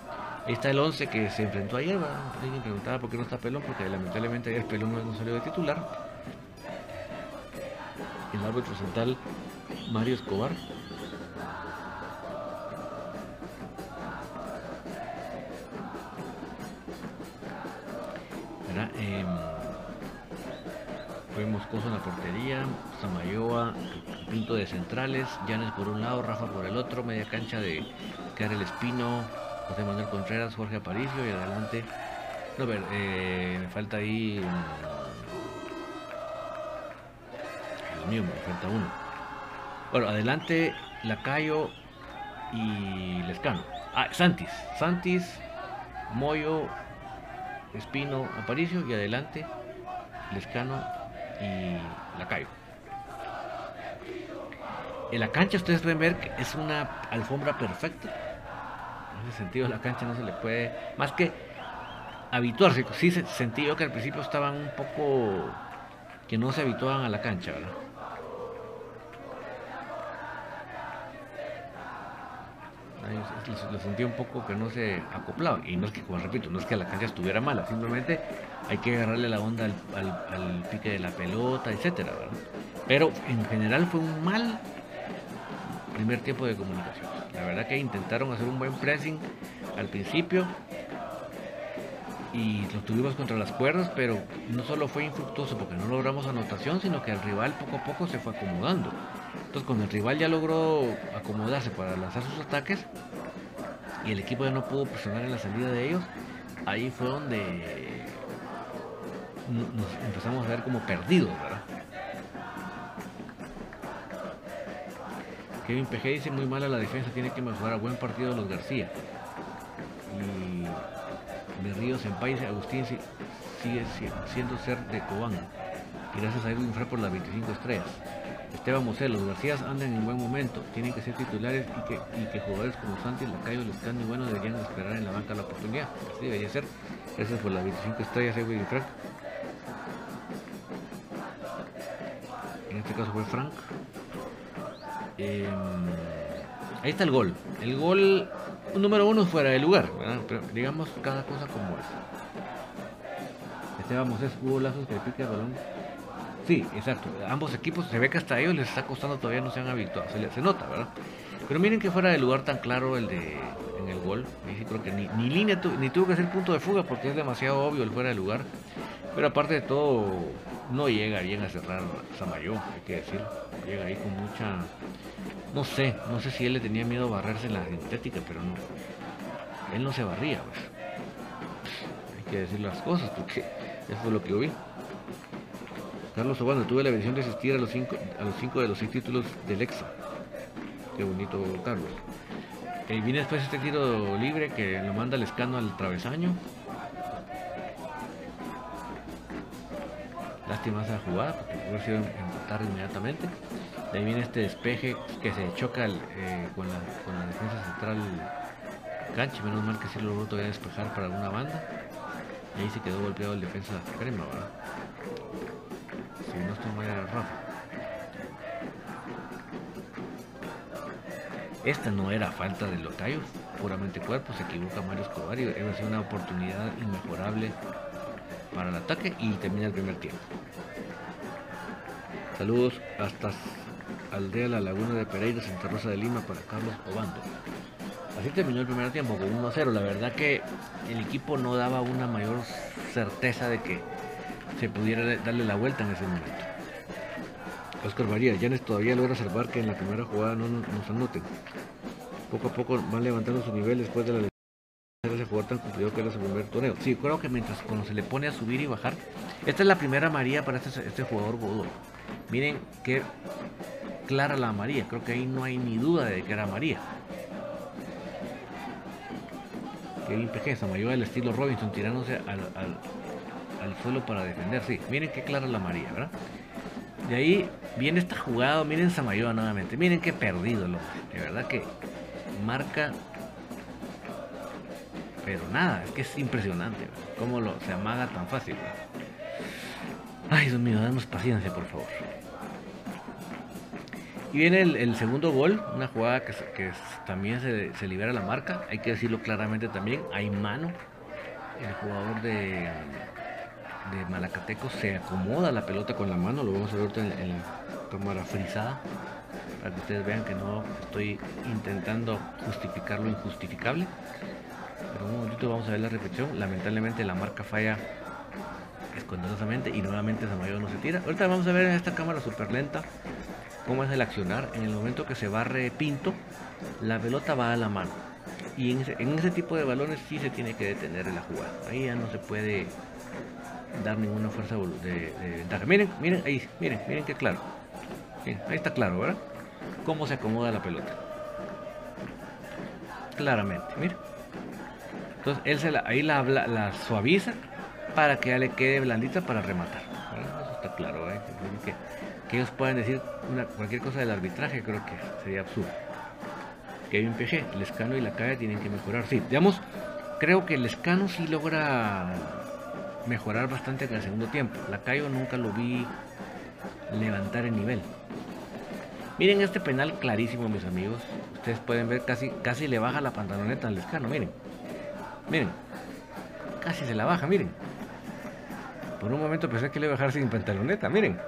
Ahí está el 11 que se enfrentó ayer. Alguien preguntaba por qué no está Pelón, porque lamentablemente ayer Pelón no salió de titular el árbitro central Mario Escobar. Eh, fue Moscoso en la portería, Samayoa, Pinto de centrales, Llanes por un lado, Rafa por el otro, media cancha de Karel Espino, José Manuel Contreras, Jorge Aparicio y adelante. No, ver, eh, me falta ahí mío, me falta uno. Bueno, adelante Lacayo y Lescano. Ah, Santis. Santis, Moyo, Espino, Aparicio y adelante Lescano y Lacayo. En la cancha ustedes pueden ver que es una alfombra perfecta. En ese sentido la cancha no se le puede... Más que habituarse. Sí sentí yo que al principio estaban un poco... que no se habituaban a la cancha, ¿verdad? lo sentía un poco que no se acoplaba. Y no es que, como repito, no es que la cancha estuviera mala, simplemente hay que agarrarle la onda al, pique de la pelota, etcétera, Pero en general fue un mal primer tiempo de comunicación. La verdad que intentaron hacer un buen pressing al principio y lo tuvimos contra las cuerdas, pero no solo fue infructuoso porque no logramos anotación, sino que el rival poco a poco se fue acomodando. Entonces cuando el rival ya logró acomodarse para lanzar sus ataques y el equipo ya no pudo presionar en la salida de ellos, ahí fue donde nos empezamos a ver como perdidos, ¿verdad? Kevin PG dice muy mala la defensa, tiene que mejorar. Buen partido los García. Y de Ríos en País, Agustín sigue siendo ser de Cobán. Y gracias a Edwin Fre por las 25 estrellas. Esteban Mosé, los Garcías andan en buen momento, tienen que ser titulares y que, y que jugadores como Santi, Lacayo, Lescano y bueno deberían esperar en la banca la oportunidad. Así debería ser. Gracias por las 25 estrellas, Edwin Frank. En este caso fue Frank. Eh, ahí está el gol. El gol número uno fuera de lugar, digamos cada cosa como es. Esteban Mosés, hubo lazos que pica el balón Sí, exacto. Ambos equipos se ve que hasta ellos les está costando todavía no se han habituado, se, nota, ¿verdad? Pero miren que fuera de lugar tan claro el de en el gol. Y creo que ni, ni línea ni tuvo que ser punto de fuga porque es demasiado obvio el fuera de lugar. Pero aparte de todo, no llega bien a cerrar Samayo, hay que decir. Llega ahí con mucha. No sé, no sé si él le tenía miedo a barrerse en la sintética, pero no. Él no se barría, pues. Hay que decir las cosas porque eso es lo que yo vi. Carlos Obando, tuve la bendición de asistir a los cinco, a los cinco de los seis títulos del EXA. Qué bonito, Carlos. Y viene después este tiro libre que lo manda el escano al travesaño. Lástima esa jugada porque puede sido empatar inmediatamente. De ahí viene este despeje que se choca eh, con, la, defensa central cancha. Menos mal que sí lo logró todavía despejar para alguna banda. Y ahí se quedó golpeado el defensa crema, ¿verdad? si no estoy mal era Rafa. Esta no era falta de Locayo, puramente cuerpo, se equivoca Mario Escobar y ser una oportunidad inmejorable para el ataque y termina el primer tiempo. Saludos hasta Aldea La Laguna de Pereira, Santa Rosa de Lima para Carlos Obando. Así terminó el primer tiempo con 1 a 0. La verdad que el equipo no daba una mayor certeza de que se pudiera darle la vuelta en ese momento. Oscar María, Yanes todavía logra salvar que en la primera jugada no nos anoten. Poco a poco van levantando su nivel después de la ese jugador tan cumplido que era su primer torneo. Sí, creo que mientras cuando se le pone a subir y bajar, esta es la primera María para este, este jugador Godó. Miren qué clara la María, creo que ahí no hay ni duda de que era María. Kevin PG, mayor del estilo Robinson tirándose al, al, suelo para defender. Sí, miren qué clara la María, ¿verdad? De ahí viene esta jugada, miren Samayoa nuevamente, miren qué perdido, lo, de verdad que marca pero nada, es que es impresionante cómo lo, se amaga tan fácil. Ay, Dios mío, damos paciencia, por favor. Y viene el, segundo gol, una jugada que, también se, libera la marca, hay que decirlo claramente también, hay mano. El jugador de, de Malacateco se acomoda la pelota con la mano, lo vamos a ver en, en cámara frisada, para que ustedes vean que no estoy intentando justificar lo injustificable. Pero un momentito vamos a ver la repetición. Lamentablemente la marca falla escondidosamente y nuevamente Samayo no se tira. Ahorita vamos a ver en esta cámara super lenta cómo es el accionar. En el momento que se barre Pinto, la pelota va a la mano. Y en ese, tipo de balones sí se tiene que detener la jugada. Ahí ya no se puede dar ninguna fuerza de, ventaja. Miren, miren, ahí, miren, miren qué claro. ahí está claro, ¿verdad? Cómo se acomoda la pelota. Claramente, miren. Entonces él se la, ahí la, la, suaviza para que ya le quede blandita para rematar. Eso está claro, ¿eh? Que, ellos puedan decir una, cualquier cosa del arbitraje, creo que sería absurdo. Kevin PG, el escano y la calle tienen que mejorar. Sí, digamos, creo que el escano sí logra mejorar bastante en el segundo tiempo. La Cayo nunca lo vi levantar el nivel. Miren este penal clarísimo, mis amigos. Ustedes pueden ver casi, casi le baja la pantaloneta al escano, miren. Miren, casi se la baja, miren. Por un momento pensé que le iba a bajar sin pantaloneta, miren.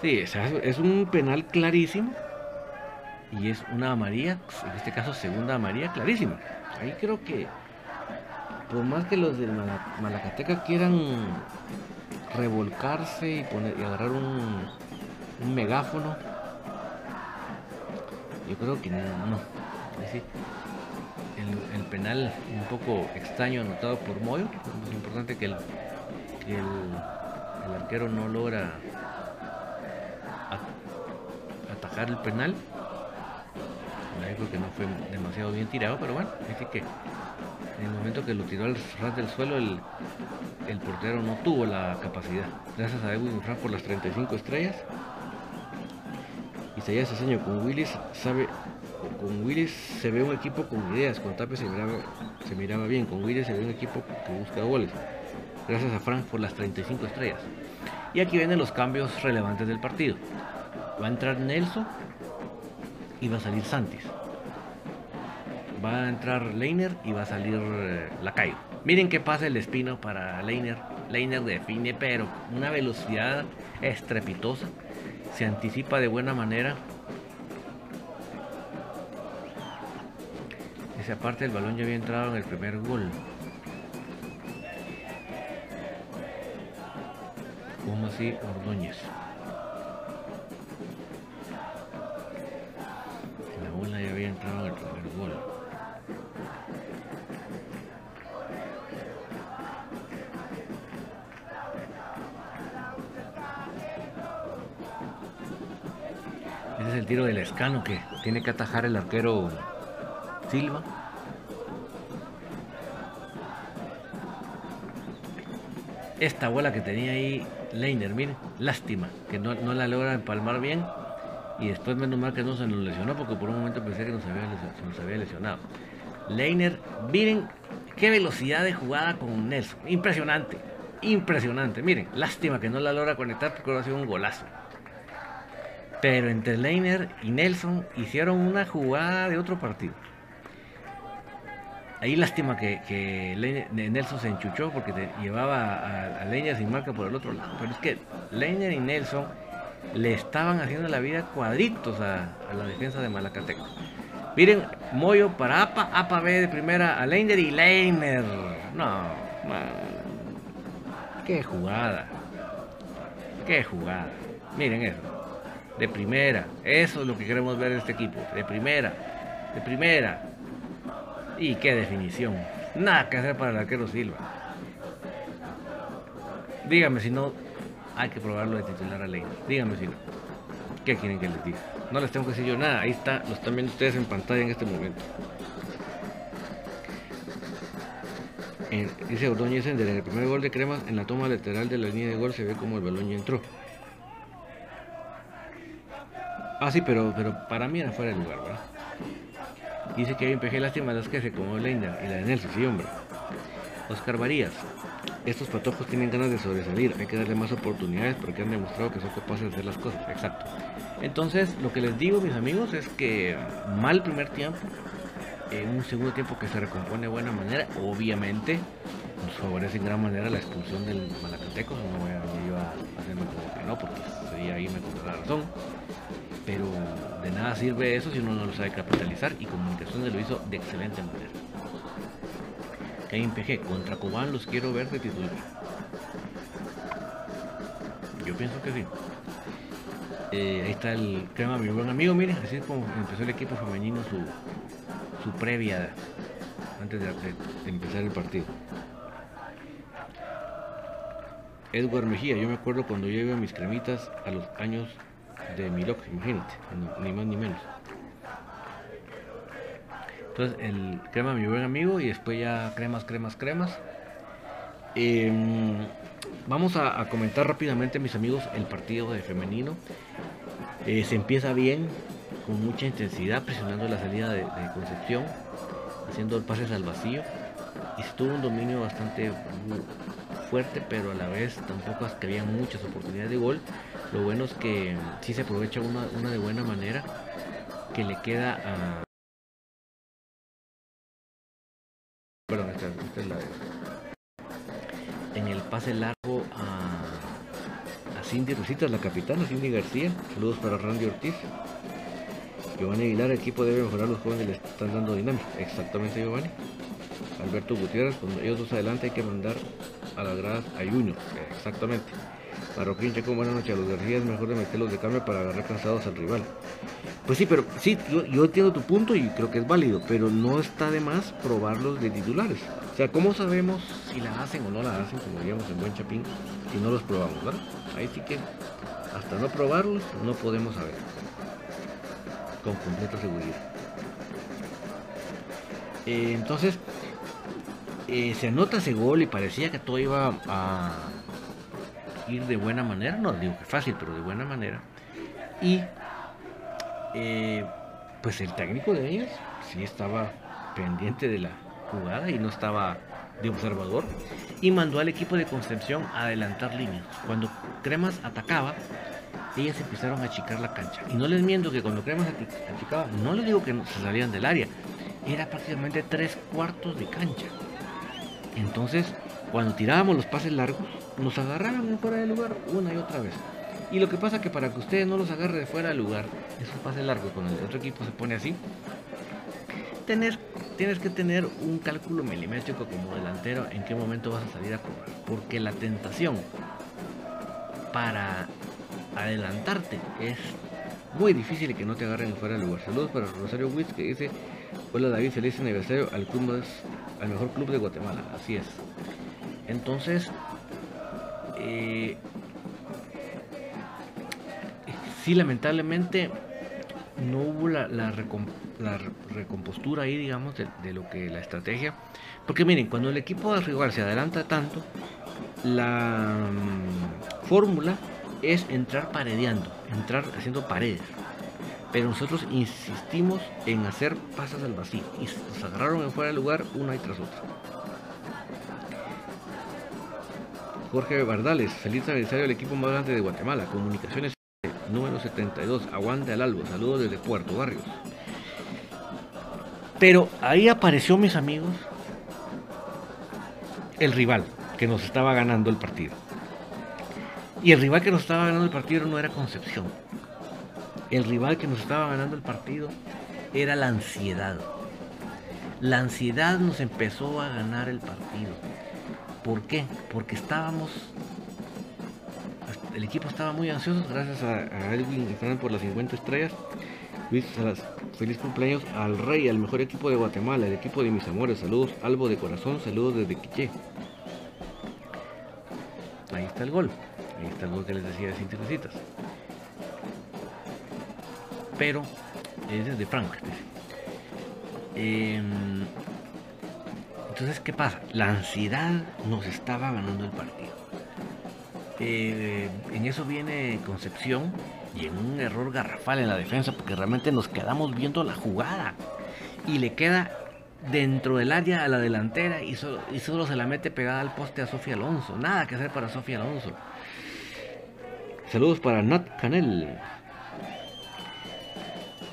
Sí, es un penal clarísimo. Y es una amarilla, en este caso segunda amarilla clarísima. Ahí creo que, por más que los del Malacateca quieran revolcarse y, poner, y agarrar un, un megáfono, yo creo que no. el, penal un poco extraño anotado por Moyo. Es importante que el, el, arquero no logra el penal. Creo que no fue demasiado bien tirado, pero bueno, así que en el momento que lo tiró al ras del suelo, el, el portero no tuvo la capacidad. Gracias a Edwin Frank por las 35 estrellas. Y se Ceseño con Willis sabe con Willis se ve un equipo con ideas, con Tapia se miraba, bien, con Willis se ve un equipo que busca goles. Gracias a Frank por las 35 estrellas. Y aquí vienen los cambios relevantes del partido. Va a entrar Nelson y va a salir Santis. Va a entrar Leiner y va a salir eh, Lacayo. Miren qué pasa el espino para Leiner. Leiner define, pero una velocidad estrepitosa. Se anticipa de buena manera aparte el balón ya había entrado en el primer gol. Como así Ordóñez. Que tiene que atajar el arquero Silva. Esta bola que tenía ahí Leiner, miren, lástima que no, la logra empalmar bien. Y después menos mal que no se nos lesionó porque por un momento pensé que nos había, se nos había lesionado. Leiner, miren qué velocidad de jugada con Nelson. Impresionante, impresionante. Miren, lástima que no la logra conectar porque ahora ha sido un golazo. Pero entre Leiner y Nelson hicieron una jugada de otro partido. Ahí lástima que, Nelson se enchuchó porque llevaba a, a, Leña sin marca por el otro lado. Pero es que Leña y Nelson le estaban haciendo la vida cuadritos a, la defensa de Malacateco. Miren, Moyo para APA, APA B de primera a Leiner y Leiner. No, qué jugada. Qué jugada. Miren eso. De primera. Eso es lo que queremos ver en este equipo. De primera. De primera. Y qué definición. Nada que hacer para el arquero Silva. Dígame si no hay que probarlo de titular a ley. Dígame si no. ¿Qué quieren que les diga? No les tengo que decir yo nada. Ahí está, lo están viendo ustedes en pantalla en este momento. dice Ordóñez en el primer gol de Cremas, en la toma lateral de la línea de gol se ve como el balón ya entró. Ah, sí, pero, pero para mí era fuera de lugar, ¿verdad? Dice que hay un PG lástima las que se como Leina y la de Nelson, sí, hombre. Oscar Varías, estos patojos tienen ganas de sobresalir, hay que darle más oportunidades porque han demostrado que son capaces de hacer las cosas. Exacto. Entonces, lo que les digo, mis amigos, es que mal primer tiempo, en un segundo tiempo que se recompone de buena manera, obviamente nos favorece en gran manera la expulsión del Malacateco, no voy a yo a hacerme como que no, porque sería ahí me contra la razón. Pero de nada sirve eso si uno no lo sabe capitalizar y Comunicaciones lo hizo de excelente manera en PG. Contra Cobán los quiero ver de titular. Yo pienso que sí. Eh, ahí está el crema, mi buen amigo. Miren, así es como empezó el equipo femenino su, su previa antes de, empezar el partido. Edward Mejía, yo me acuerdo cuando yo iba mis cremitas a los años de Milok, imagínate, ni más ni menos. Entonces el crema mi buen amigo y después ya cremas, cremas, cremas. Em, vamos a, comentar rápidamente mis amigos el partido de femenino. Eh, se empieza bien, con mucha intensidad, presionando la salida de, Concepción, haciendo pases al vacío. Y tuvo un dominio bastante fuerte, pero a la vez tampoco que había muchas oportunidades de gol. Lo bueno es que sí se aprovecha una, de buena manera que le queda a Perdón, esta, es la En el pase largo a, a Cindy Rositas, la capitana, Cindy García. Saludos para Randy Ortiz. Giovanni Aguilar, el equipo debe mejorar, los jóvenes le están dando dinámica. Exactamente, Giovanni. Alberto Gutiérrez, cuando ellos dos adelante hay que mandar a las gradas a Yuño. Exactamente. Marroquín Checo, buenas noches. A los García mejor de meterlos de cambio para agarrar cansados al rival. Pues sí, pero sí, yo, entiendo tu punto y creo que es válido, pero no está de más probarlos de titulares. O sea, ¿cómo sabemos si la hacen o no la hacen, como diríamos en Buen Chapín, si no los probamos, ¿verdad? Ahí sí que hasta no probarlos no podemos saber con completa seguridad. Eh, entonces, eh, se anota ese gol y parecía que todo iba a de buena manera, no digo que fácil, pero de buena manera. Y eh, pues el técnico de ellos sí estaba pendiente de la jugada y no estaba de observador y mandó al equipo de Concepción a adelantar líneas. Cuando Cremas atacaba, ellas empezaron a achicar la cancha. Y no les miento que cuando Cremas achicaba, no les digo que se salían del área, era prácticamente tres cuartos de cancha. Entonces, cuando tirábamos los pases largos, nos agarraban fuera de lugar una y otra vez. Y lo que pasa que para que ustedes no los agarre de fuera del lugar, eso pase largo, cuando el otro equipo se pone así, tener, tienes que tener un cálculo milimétrico como delantero en qué momento vas a salir a cobrar. Porque la tentación para adelantarte es muy difícil que no te agarren fuera del lugar. Saludos para Rosario Witz que dice, hola David, feliz aniversario al club al mejor club de Guatemala. Así es. Entonces, eh, sí, lamentablemente no hubo la, recompostura ahí, digamos, de, lo que la estrategia. Porque miren, cuando el equipo de rival se adelanta tanto, la mm, fórmula es entrar paredeando, entrar haciendo paredes. Pero nosotros insistimos en hacer pasas al vacío y nos agarraron en fuera de lugar una y tras otra. Jorge Bardales, feliz aniversario del equipo más grande de Guatemala, Comunicaciones número 72, aguante al albo, saludos desde Puerto Barrios. Pero ahí apareció, mis amigos, el rival que nos estaba ganando el partido. Y el rival que nos estaba ganando el partido no era Concepción. El rival que nos estaba ganando el partido era la ansiedad. La ansiedad nos empezó a ganar el partido. ¿Por qué? Porque estábamos el equipo estaba muy ansioso, gracias a, Edwin por las 50 estrellas. Luis feliz cumpleaños al Rey, al mejor equipo de Guatemala, el equipo de mis amores. Saludos, Albo de corazón, saludos desde Quiché. Ahí está el gol. Ahí está el gol que les decía de Cinco Pero es de Frank. Em, entonces, ¿qué pasa? La ansiedad nos estaba ganando el partido. Eh, en eso viene Concepción y en un error garrafal en la defensa porque realmente nos quedamos viendo la jugada y le queda dentro del área a la delantera y solo, y solo se la mete pegada al poste a Sofía Alonso. Nada que hacer para Sofía Alonso. Saludos para Nat Canel.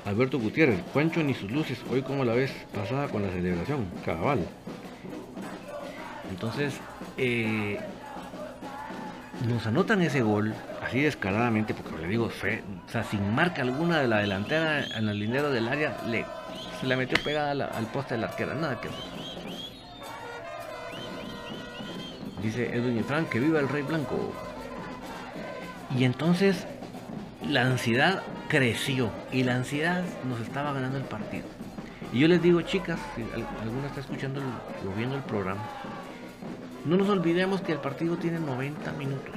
Alberto Gutiérrez, Pancho ni sus luces, hoy como la vez pasada con la celebración, cabal. Entonces, eh, nos anotan ese gol así descaradamente, porque le digo, fe, o sea, sin marca alguna de la delantera en el dinero del área, le, se la metió pegada al poste de la arquera, nada que hacer. Dice Edwin y Frank, que viva el rey blanco. Y entonces la ansiedad creció y la ansiedad nos estaba ganando el partido. Y yo les digo, chicas, si alguna está escuchando o viendo el programa, no nos olvidemos que el partido tiene 90 minutos.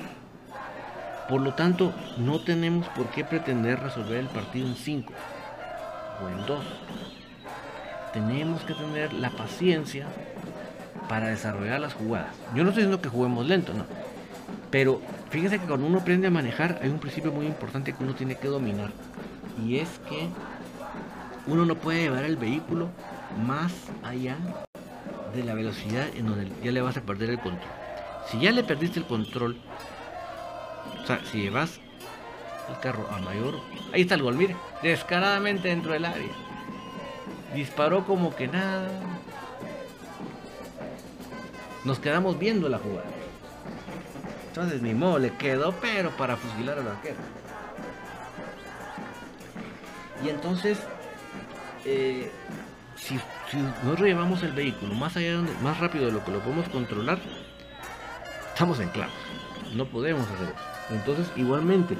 Por lo tanto, no tenemos por qué pretender resolver el partido en 5 o en 2. Tenemos que tener la paciencia para desarrollar las jugadas. Yo no estoy diciendo que juguemos lento, no. Pero fíjense que cuando uno aprende a manejar hay un principio muy importante que uno tiene que dominar. Y es que uno no puede llevar el vehículo más allá de la velocidad en donde ya le vas a perder el control. Si ya le perdiste el control, o sea, si llevas el carro a mayor, ahí está el gol, mire, descaradamente dentro del área. Disparó como que nada. Nos quedamos viendo la jugada. Entonces mi modo le quedó, pero para fusilar al arquero. Y entonces, eh, si si nosotros llevamos el vehículo más allá donde, más rápido de lo que lo podemos controlar, estamos en clavos. No podemos hacer eso. Entonces, igualmente,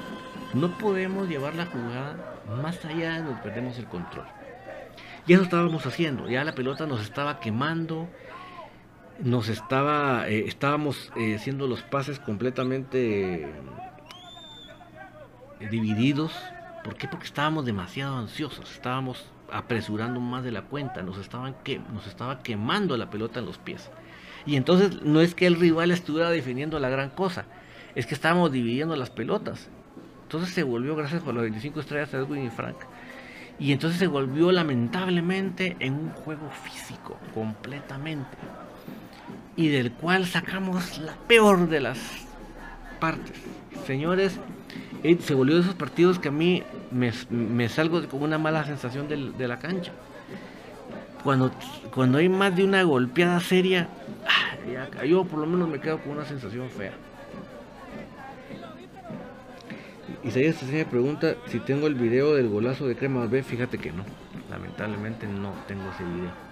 no podemos llevar la jugada más allá de donde perdemos el control. Y eso estábamos haciendo. Ya la pelota nos estaba quemando. Nos estaba. Eh, estábamos eh, haciendo los pases completamente eh, divididos. ¿Por qué? Porque estábamos demasiado ansiosos. Estábamos apresurando más de la cuenta, nos, estaban que, nos estaba quemando la pelota en los pies. Y entonces no es que el rival estuviera defendiendo la gran cosa, es que estábamos dividiendo las pelotas. Entonces se volvió, gracias por los 25 estrellas de Edwin y Frank, y entonces se volvió lamentablemente en un juego físico, completamente. Y del cual sacamos la peor de las partes. Señores, se volvió de esos partidos que a mí me, salgo con una mala sensación de, la cancha. Cuando, cuando hay más de una golpeada seria, ah, yo por lo menos me quedo con una sensación fea. Isaías me pregunta si tengo el video del golazo de Crema B. Fíjate que no. Lamentablemente no tengo ese video.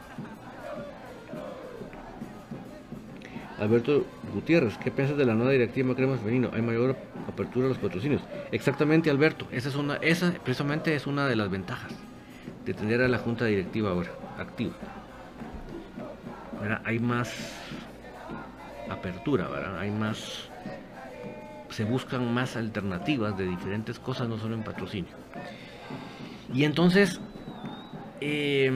Alberto Gutiérrez, ¿qué piensas de la nueva directiva Crema Femenino? Hay mayor apertura a los patrocinios. Exactamente, Alberto. Esa es una, esa precisamente es una de las ventajas de tener a la junta directiva ahora activa. Hay más apertura, ¿verdad? Hay más, se buscan más alternativas de diferentes cosas, no solo en patrocinio. Y entonces, eh,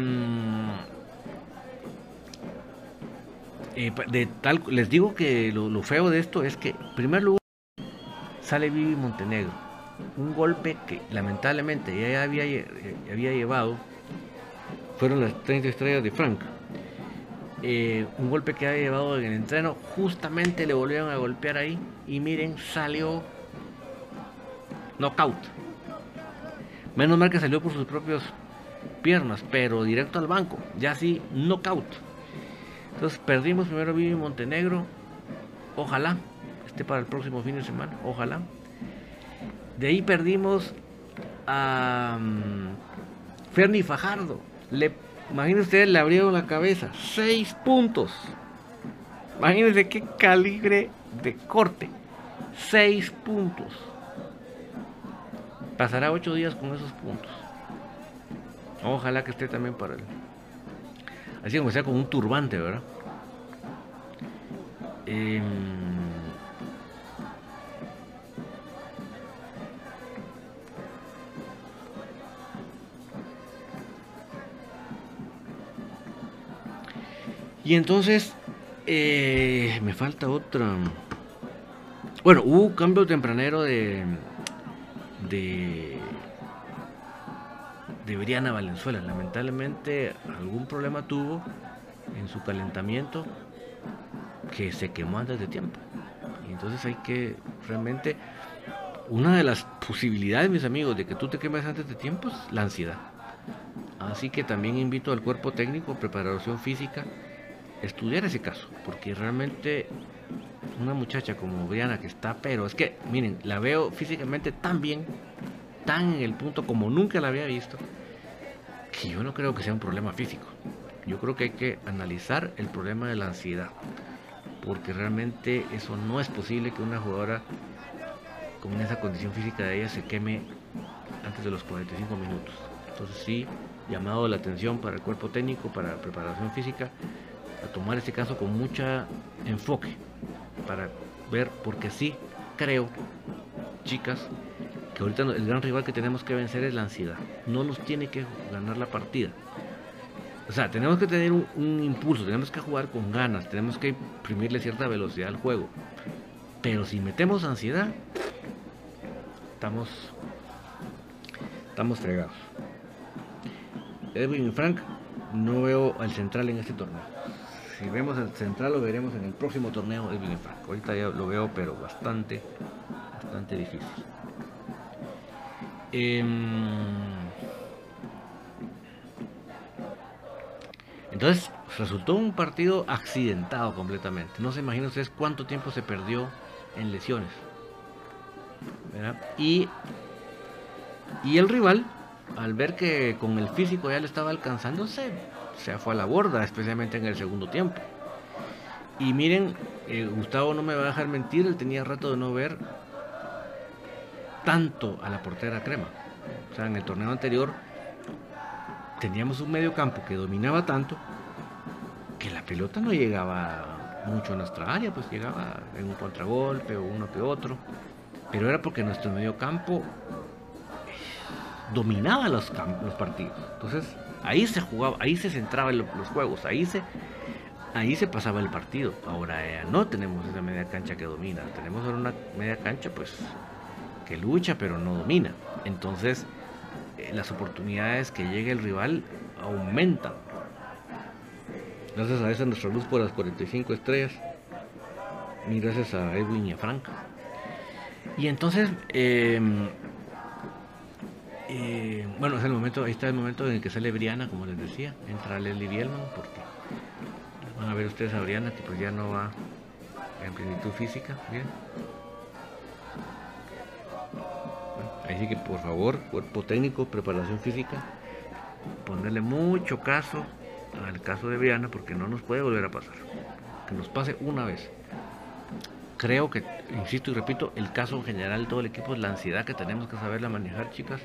Eh, les digo que lo, feo de esto es que, en primer lugar, sale Vivi Montenegro. Un golpe que lamentablemente ya había, eh, había llevado, fueron las 30 estrellas de Frank. Eh, un golpe que había llevado en el entreno, justamente le volvieron a golpear ahí y miren, salió knockout. Menos mal que salió por sus propias piernas, pero directo al banco, ya así knockout. Entonces perdimos primero Vivi Montenegro. Ojalá esté para el próximo fin de semana, ojalá. De ahí perdimos a um, Ferni Fajardo. Le, imagínense ustedes, le abrieron la cabeza. Seis puntos. Imagínense qué calibre de corte. Seis puntos. Pasará ocho días con esos puntos. Ojalá que esté también para él. Así como sea con un turbante, ¿verdad? Em, y entonces eh, me falta otra. Bueno, hubo cambio tempranero de de de Briana Valenzuela. Lamentablemente algún problema tuvo en su calentamiento que se quemó antes de tiempo. Y entonces hay que realmente una de las posibilidades, mis amigos, de que tú te quemes antes de tiempo es la ansiedad. Así que también invito al cuerpo técnico, preparación física, estudiar ese caso, porque realmente una muchacha como Briana que está, pero es que, miren, la veo físicamente tan bien, tan en el punto como nunca la había visto, que yo no creo que sea un problema físico. Yo creo que hay que analizar el problema de la ansiedad, porque realmente eso no es posible que una jugadora con esa condición física de ella se queme antes de los 45 minutos. Entonces sí, llamado la atención para el cuerpo técnico, para la preparación física, a tomar este caso con mucha enfoque, para ver, porque sí creo, chicas, que ahorita el gran rival que tenemos que vencer es la ansiedad. No nos tiene que ganar la partida. O sea, tenemos que tener un, impulso, tenemos que jugar con ganas, tenemos que imprimirle cierta velocidad al juego. Pero si metemos ansiedad, estamos, estamos fregados. Edwin y Frank, no veo al central en este torneo. Si vemos al central, lo veremos en el próximo torneo Edwin y Frank. Ahorita ya lo veo, pero bastante, bastante difícil. Em, entonces resultó un partido accidentado completamente. No se imaginan ustedes cuánto tiempo se perdió en lesiones. Y, y el rival, al ver que con el físico ya le estaba alcanzando, se, fue a la borda, especialmente en el segundo tiempo. Y miren, eh, Gustavo no me va a dejar mentir, él tenía rato de no ver tanto a la portera crema. O sea, en el torneo anterior teníamos un medio campo que dominaba tanto que la pelota no llegaba mucho a nuestra área, pues llegaba en un contragolpe o uno que otro. Pero era porque nuestro medio campo dominaba los, partidos. Entonces ahí se jugaba, ahí se centraban los juegos, ahí se, ahí se pasaba el partido. Ahora no tenemos esa media cancha que domina, tenemos ahora una media cancha pues que lucha pero no domina. Entonces, eh, las oportunidades que llegue el rival aumentan. Gracias a esa nuestra luz por las 45 estrellas. Y gracias a Edwin y a Frank. Y entonces, em, eh, bueno, es el momento, ahí está el momento en el que sale Briana, como les decía, entra Leslie Bielman, porque van a ver ustedes a Briana que pues ya no va en plenitud física, bien. Así que por favor, cuerpo técnico, preparación física, ponerle mucho caso al caso de Briana porque no nos puede volver a pasar. Que nos pase una vez. Creo que, insisto y repito, el caso en general todo el equipo la ansiedad que tenemos que saberla manejar, chicas.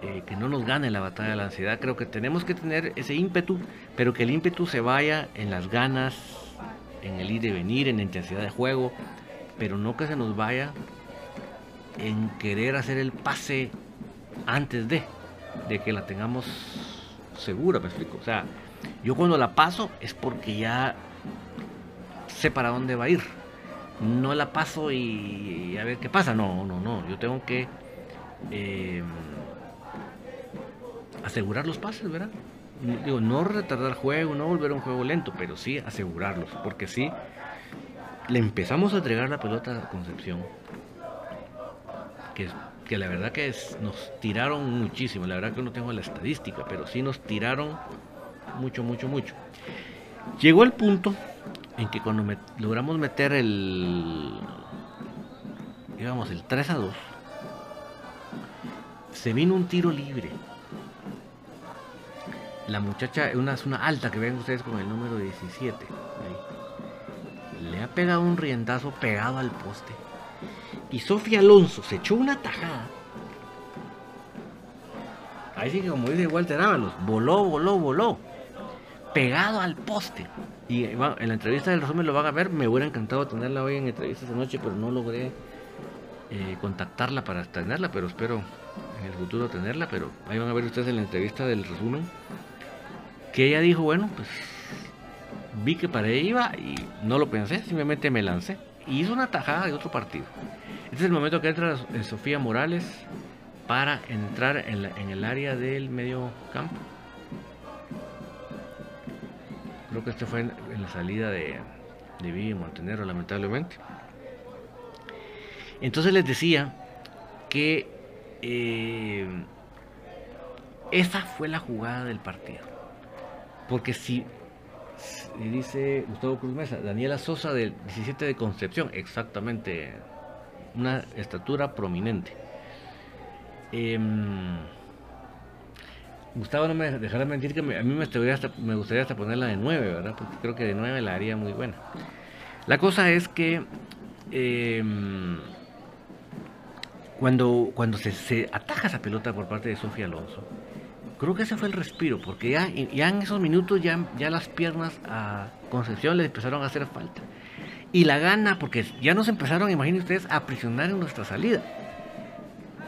Eh, que no nos gane la batalla de la ansiedad. Creo que tenemos que tener ese ímpetu, pero que el ímpetu se vaya en las ganas, en el ir y venir, en la intensidad de juego, pero no que se nos vaya en querer hacer el pase antes de, de que la tengamos segura, me explico. O sea, yo cuando la paso es porque ya sé para dónde va a ir. No la paso y, a ver qué pasa. No, no, no. Yo tengo que eh, asegurar los pases, ¿verdad? Digo, no retardar juego, no volver a un juego lento, pero sí asegurarlos. Porque si le empezamos a entregar la pelota a Concepción que, la verdad que nos tiraron muchísimo, la verdad que no tengo la estadística, pero sí nos tiraron mucho, mucho, mucho. Llegó el punto en que cuando logramos meter el, íbamos el 3 a 2, se vino un tiro libre. La muchacha, una, es una alta que ven ustedes con el número 17. Le ha pegado un riendazo pegado al poste. Y Sofía Alonso se echó una tajada. Ahí sí que como dice Walter Ábalos, voló, voló, voló. Pegado al poste. Y en la entrevista del resumen lo van a ver. Me hubiera encantado tenerla hoy en entrevista esta noche, pero no logré eh, contactarla para tenerla, pero espero en el futuro tenerla. Pero ahí van a ver ustedes en la entrevista del resumen que ella dijo, bueno, pues vi que para ella iba y no lo pensé, simplemente me lancé. Y hizo una tajada de otro partido. Este es el momento que entra eh, Sofía Morales para entrar en, el área del medio campo. Creo que este fue en, la salida de, de Vivi Montenegro, lamentablemente. Entonces les decía que eh, esa fue la jugada del partido. Porque si, dice Gustavo Cruz Mesa, Daniela Sosa del 17 de Concepción, exactamente, una estatura prominente. Em, Gustavo no me dejará mentir que a mí me gustaría, hasta, ponerla de 9, ¿verdad? Porque creo que de 9 la haría muy buena. La cosa es que em, cuando, cuando se, se, ataja esa pelota por parte de Sofía Alonso, Creo que ese fue el respiro, porque ya, ya en esos minutos ya, ya las piernas a Concepción le empezaron a hacer falta. Y la gana, porque ya nos empezaron, imaginen ustedes, a presionar en nuestra salida,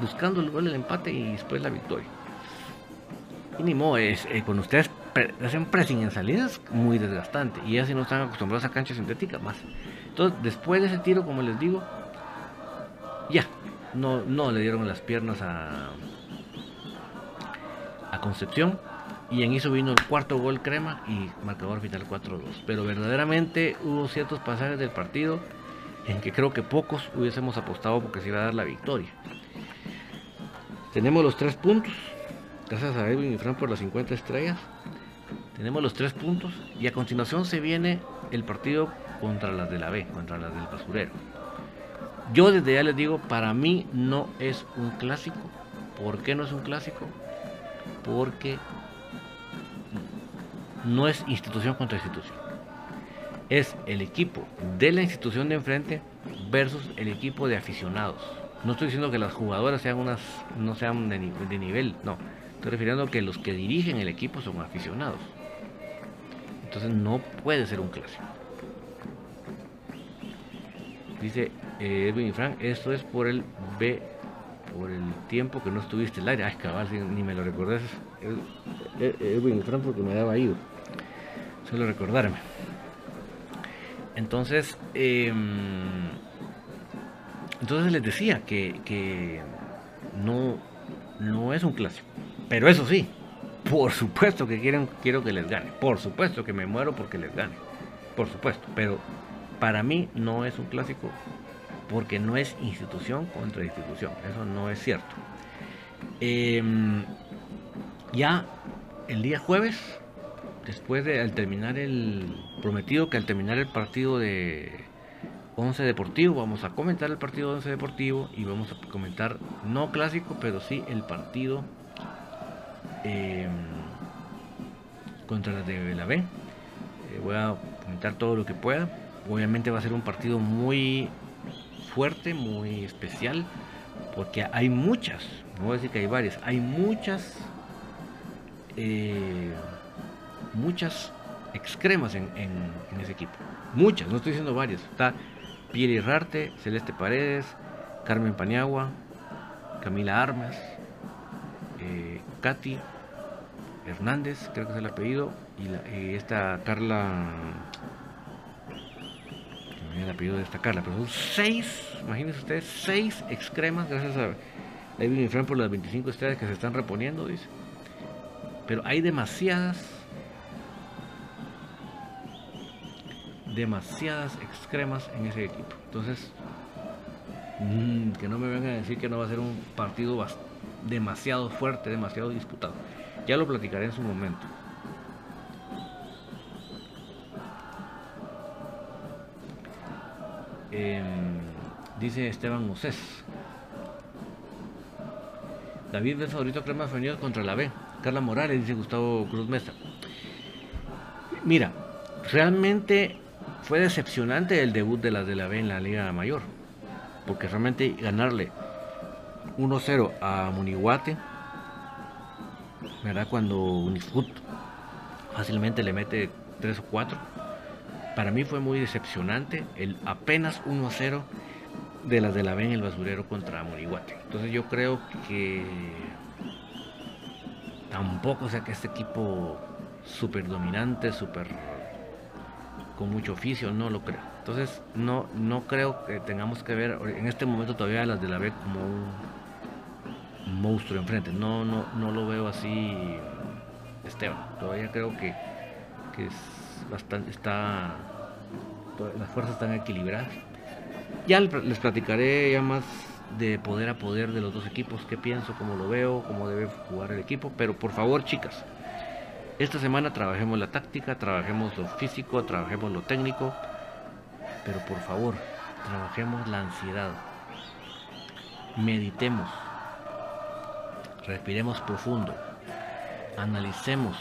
buscando el gol, el empate y después la victoria. Y ni modo, es, eh, cuando ustedes hacen pressing en salidas, muy desgastante. Y ya si no están acostumbrados a cancha sintética, más. Entonces, después de ese tiro, como les digo, ya, no, no le dieron las piernas a, a Concepción y en eso vino el cuarto gol crema y marcador final 4-2. Pero verdaderamente hubo ciertos pasajes del partido en que creo que pocos hubiésemos apostado porque se iba a dar la victoria. Tenemos los tres puntos, gracias a Edwin y Fran por las 50 estrellas. Tenemos los tres puntos y a continuación se viene el partido contra las de la B, contra las del basurero. Yo desde ya les digo, para mí no es un clásico. ¿Por qué no es un clásico? porque no es institución contra institución. Es el equipo de la institución de enfrente versus el equipo de aficionados. No estoy diciendo que las jugadoras sean unas, no sean de, nivel, no. Estoy refiriendo a que los que dirigen el equipo son aficionados. Entonces no puede ser un clásico. Dice eh, Edwin y Frank, esto es por el B por el tiempo que no estuviste el aire. Ay, cabal, ni me lo recordás. Edwin Fran porque me daba ido. Solo recordarme. Entonces, em, entonces les decía que, que no, no es un clásico. Pero eso sí, por supuesto que quieren, quiero que les gane. Por supuesto que me muero porque les gane. Por supuesto. Pero para mí no es un clásico porque no es institución contra institución, eso no es cierto. Em, ya el día jueves, después de al terminar el prometido que al terminar el partido de 11 Deportivo, vamos a comentar el partido de 11 Deportivo y vamos a comentar no clásico, pero sí el partido em, contra la de la B. Eh, voy a comentar todo lo que pueda. Obviamente va a ser un partido muy fuerte, muy especial, porque hay muchas, no voy a decir que hay varias, hay muchas, eh, muchas excremas en, ese equipo. Muchas, no estoy diciendo varias. Está Pierre Rarte, Celeste Paredes, Carmen Paniagua, Camila Armas, eh, Katy Hernández, creo que es el apellido, y, la, y esta Carla el apellido de destacarla, pero son seis, imagínense ustedes, seis excremas, gracias a David Fran por las 25 estrellas que se están reponiendo, dice. Pero hay demasiadas, demasiadas excremas en ese equipo. Entonces, mm, que no me vengan a decir que no va a ser un partido demasiado fuerte, demasiado disputado. Ya lo platicaré en su momento. Em, Dice Esteban Moses. David ve favorito crema femenil contra la B. Carla Morales, dice Gustavo Cruz Mesa. Mira, realmente fue decepcionante el debut de las de la B en la Liga Mayor. Porque realmente ganarle 1-0 a Munihuate, ¿verdad? Cuando Unifut fácilmente le mete 3 o 4. Para mí fue muy decepcionante el apenas 1-0 de las de la B en el basurero contra Munihuate. Entonces yo creo que tampoco sea que este equipo súper dominante, súper con mucho oficio, no lo creo. Entonces no, no creo que tengamos que ver en este momento todavía las de la B como un monstruo enfrente. No, no, no lo veo así, Esteban. Todavía creo que, que es bastante, está, las fuerzas están equilibradas. Ya les platicaré ya más de poder a poder de los dos equipos, qué pienso, cómo lo veo, cómo debe jugar el equipo. Pero por favor, chicas, esta semana trabajemos la táctica, trabajemos lo físico, trabajemos lo técnico, pero por favor, trabajemos la ansiedad. Meditemos, respiremos profundo, analicemos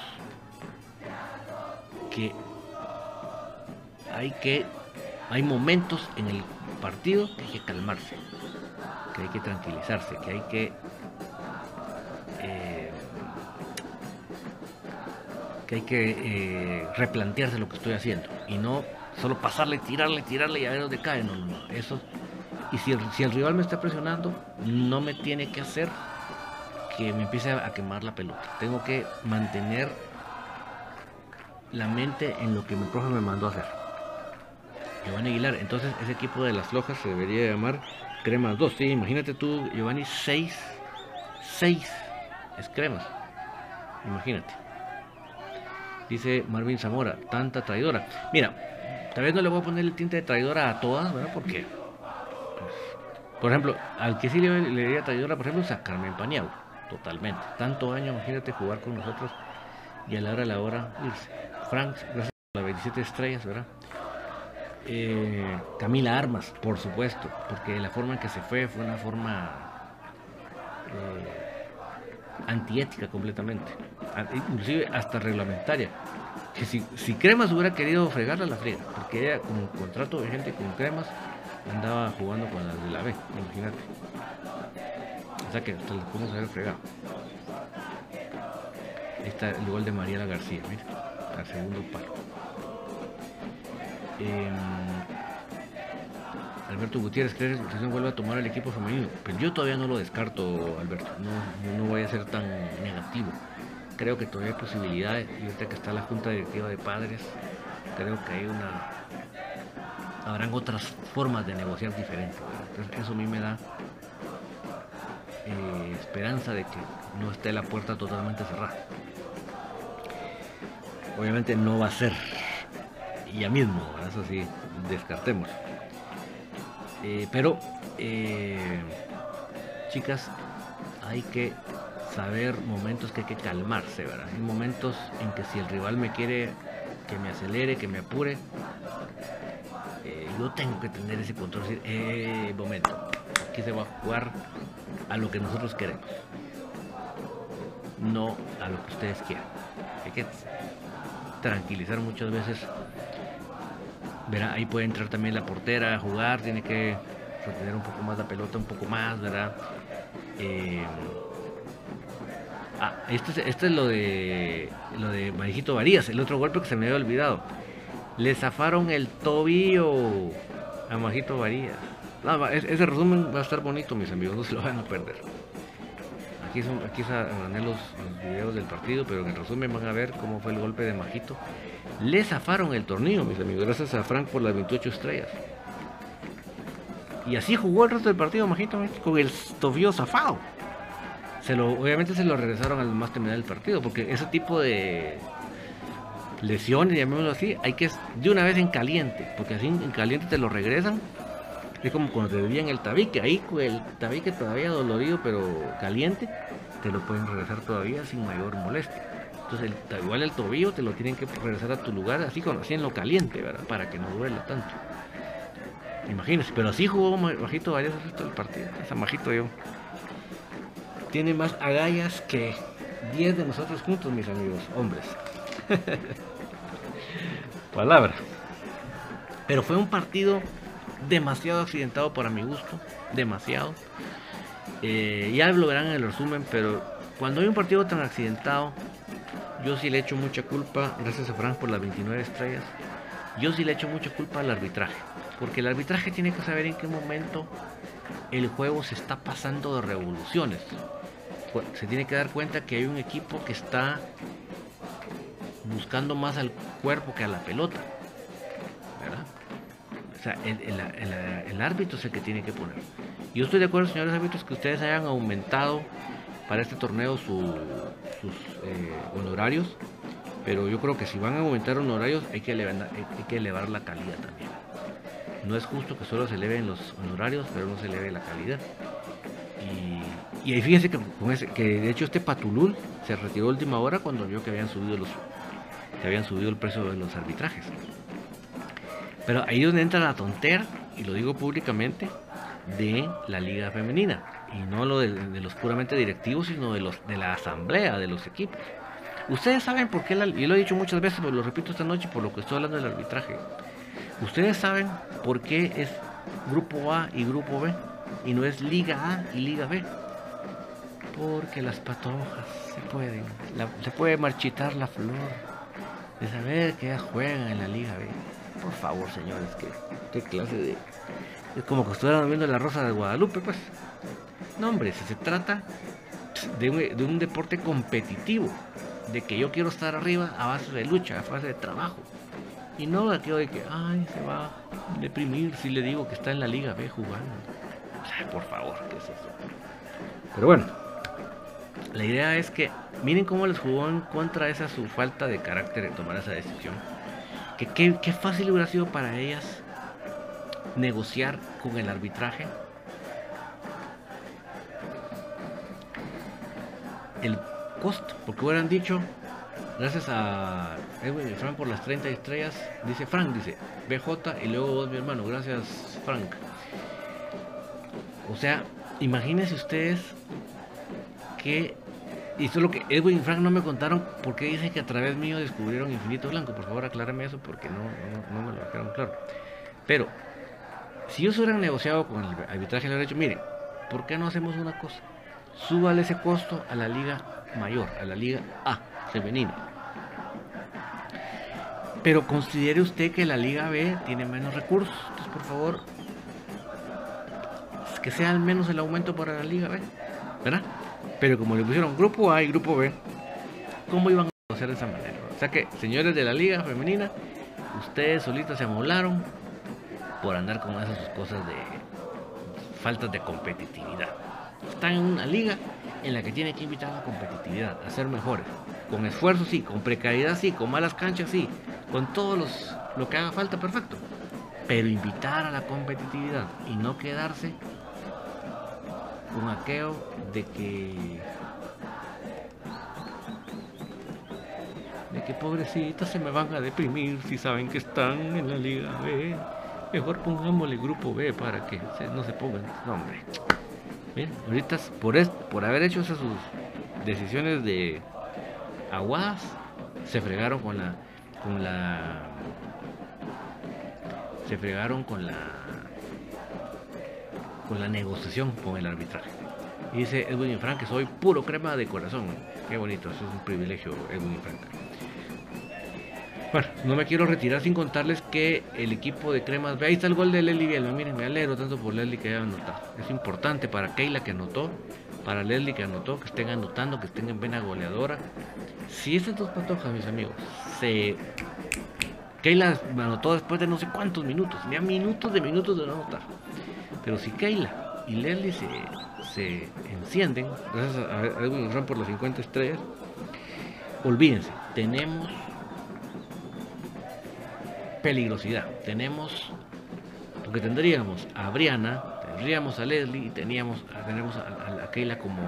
que hay que hay momentos en el partido que hay que calmarse, que hay que tranquilizarse, que hay que que hay que eh, replantearse lo que estoy haciendo y no solo pasarle, tirarle, tirarle y a ver dónde cae. No, no, no. Eso. Y si el, rival me está presionando, no me tiene que hacer que me empiece a quemar la pelota. Tengo que mantener la mente en lo que mi profe me mandó a hacer. Giovanni Aguilar, entonces ese equipo de las flojas se debería llamar Cremas 2. Sí, imagínate tú, Giovanni, 6. 6 es Cremas. Imagínate. Dice Marvin Zamora, tanta traidora. Mira, tal vez no le voy a poner el tinte de traidora a todas, ¿verdad? Porque, pues, por ejemplo, al que sí le, le diría traidora, por ejemplo, es a Carmen Paniagua, totalmente. Tanto año, imagínate jugar con nosotros y a la hora a la hora irse. Frank, gracias por las 27 estrellas, ¿verdad? Eh, Camila Armas, por supuesto, porque la forma en que se fue fue una forma eh, antiética completamente, inclusive hasta reglamentaria. Que si, si Cremas hubiera querido fregarla, la frega, porque ella con contrato de gente con Cremas andaba jugando con las de la B, imagínate. O sea que hasta la podemos haber fregado. Ahí está el gol de Mariela García, mira, al segundo palo. Eh, Alberto Gutiérrez, ¿crees que la selección vuelve a tomar el equipo femenino? Pero yo todavía no lo descarto, Alberto. No, voy a ser tan negativo. Creo que todavía hay posibilidades. Y ahorita que está la Junta Directiva de Padres, creo que hay una. Habrán otras formas de negociar diferentes. Entonces, eso a mí me da eh, esperanza de que no esté la puerta totalmente cerrada. Obviamente no va a ser ya mismo, eso sí, descartemos. Eh, pero, eh, chicas, hay que saber momentos que hay que calmarse, ¿verdad? Hay momentos en que si el rival me quiere que me acelere, que me apure, eh, yo tengo que tener ese control, decir, eh, momento, aquí se va a jugar a lo que nosotros queremos, no a lo que ustedes quieran. Hay que tranquilizar muchas veces Verá, ahí puede entrar también la portera a jugar, tiene que retener un poco más la pelota, un poco más, ¿verdad? Eh, ah, este, este, es lo de lo de Marijito Varías, el otro golpe que se me había olvidado. Le zafaron el tobillo a Majito Varías. ese resumen va a estar bonito, mis amigos, no se lo van a perder. Aquí, son, aquí los, los, videos del partido, pero en el resumen van a ver cómo fue el golpe de Majito. Le zafaron el torneo, mis amigos, gracias a Frank por las 28 estrellas. Y así jugó el resto del partido, Majito, con el tobillo zafado. Obviamente se lo regresaron al más terminal del partido, porque ese tipo de lesiones, llamémoslo así, hay que de una vez en caliente, porque así en caliente te lo regresan es como cuando te en el tabique, ahí el tabique todavía dolorido pero caliente, te lo pueden regresar todavía sin mayor molestia. Entonces, el, igual el tobillo te lo tienen que regresar a tu lugar así, con, así en lo caliente, ¿verdad? Para que no duela tanto. Imagínense, pero así jugó Majito varias veces todo el partido. Esa Majito yo. Tiene más agallas que 10 de nosotros juntos, mis amigos, hombres. Palabra. Pero fue un partido demasiado accidentado para mi gusto. Demasiado. Eh, ya lo verán en el resumen, pero cuando hay un partido tan accidentado, yo sí le echo mucha culpa, gracias a Frank por las 29 estrellas, yo sí le echo mucha culpa al arbitraje. Porque el arbitraje tiene que saber en qué momento el juego se está pasando de revoluciones. Se tiene que dar cuenta que hay un equipo que está buscando más al cuerpo que a la pelota. ¿Verdad? O sea, el, árbitro es el que tiene que poner. Yo estoy de acuerdo, señores árbitros, que ustedes hayan aumentado para este torneo sus eh, honorarios, pero yo creo que si van a aumentar honorarios hay que, elevar, hay que elevar la calidad también. No es justo que solo se eleven los honorarios, pero no se eleve la calidad. Y, ahí fíjense que, que de hecho este Patulul se retiró a última hora cuando vio que habían subido los que habían subido el precio de los arbitrajes. Pero ahí es donde entra la tontera, y lo digo públicamente, de la liga femenina. Y no lo de, los puramente directivos, sino de, los, de la asamblea de los equipos. Ustedes saben por qué, y lo he dicho muchas veces, pero lo repito esta noche por lo que estoy hablando del arbitraje. Ustedes saben por qué es grupo A y grupo B y no es Liga A y Liga B. Porque las patojas se pueden, se puede marchitar la flor de saber que ellas juegan en la Liga B. Por favor, señores, que qué clase de. Es como que estuvieran viendo la Rosa de Guadalupe, pues. No, hombre, si se trata de un, de un deporte competitivo, de que yo quiero estar arriba a base de lucha, a base de trabajo. Y no aquello de que, ay, se va a deprimir si le digo que está en la Liga B jugando. por favor, ¿qué es eso? Pero bueno, la idea es que miren cómo les jugó en contra esa su falta de carácter de tomar esa decisión. Que qué fácil hubiera sido para ellas negociar con el arbitraje. El costo, porque hubieran dicho, gracias a Edwin y Frank por las 30 estrellas, dice Frank, dice BJ y luego vos mi hermano, gracias Frank. O sea, imagínense ustedes que y solo que Edwin y Frank no me contaron por qué dicen que a través mío descubrieron Infinito Blanco. Por favor, aclárame eso porque no, no, me lo dejaron claro. Pero, si ellos hubieran negociado con el arbitraje, le hubieran dicho, mire, ¿por qué no hacemos una cosa? Súbale ese costo a la liga mayor, a la liga A, femenina. Pero considere usted que la liga B tiene menos recursos. Entonces, por favor, que sea al menos el aumento para la liga B. ¿Verdad? Pero como le pusieron grupo A y grupo B, ¿cómo iban a hacer de esa manera? O sea que, señores de la liga femenina, ustedes solitos se amolaron por andar con esas cosas de faltas de competitividad. Están en una liga en la que tienen que invitar a la competitividad, a ser mejores. Con esfuerzo sí, con precariedad sí, con malas canchas sí, con todo los, lo que haga falta, perfecto. Pero invitar a la competitividad y no quedarse con aquello de que de que pobrecitas se me van a deprimir si saben que están en la liga B. Mejor pongámosle grupo B para que no se pongan. No ahorita por por haber hecho esas sus decisiones de aguas se fregaron con la con la se fregaron con la con la negociación con el arbitraje. Y dice Edwin Frank que soy puro crema de corazón. Qué bonito, eso es un privilegio, Edwin Frank. Bueno, no me quiero retirar sin contarles que el equipo de cremas, ve ahí está el gol de Leslie Bielma, miren, me alegro tanto por Leslie que haya anotado. Es importante para Keila que anotó, para Leslie que anotó, que estén anotando, que estén en vena goleadora. Si esas dos patojas, mis amigos, se... Keila anotó después de no sé cuántos minutos, tenía minutos de minutos de no anotar. Pero si Keila y Leslie se, encienden, gracias a Edwin Ram por las 50 estrellas, olvídense, tenemos peligrosidad. Tenemos, porque tendríamos a Briana, tendríamos a Leslie y teníamos, tenemos a, Keila como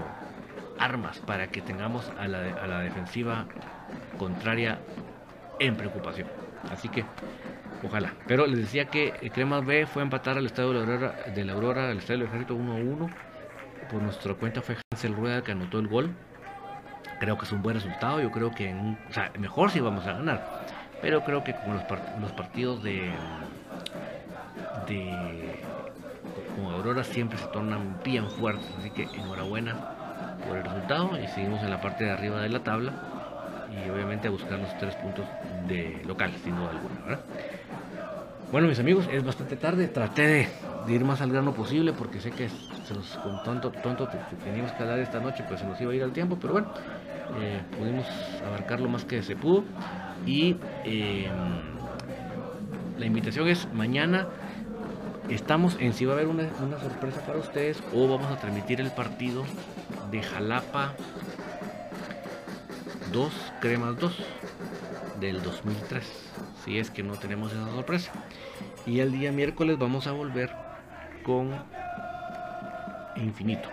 armas para que tengamos a la, a la defensiva contraria en preocupación. Así que Ojalá. Pero les decía que Cremas B fue a empatar al estadio de la Aurora, de la Aurora al estadio del Ejército 1 a 1. Por nuestra cuenta fue Hansel Rueda que anotó el gol. Creo que es un buen resultado. Yo creo que, mejor si vamos a ganar. Pero creo que como los, partidos de, de como Aurora siempre se tornan bien fuertes. Así que enhorabuena por el resultado. Y seguimos en la parte de arriba de la tabla. Y obviamente a buscar los tres puntos de local, sin duda alguna. Bueno, mis amigos, es bastante tarde. Traté de, ir más al grano posible porque sé que se con tanto, tonto teníamos que hablar esta noche, pues se nos iba a ir al tiempo. Pero bueno, eh, pudimos abarcar lo más que se pudo. Y eh, la invitación es mañana. Estamos en si va a haber una, una sorpresa para ustedes o vamos a transmitir el partido de Jalapa 2, Cremas 2 del 2003. Si es que no tenemos esa sorpresa. Y el día miércoles vamos a volver con Infinito.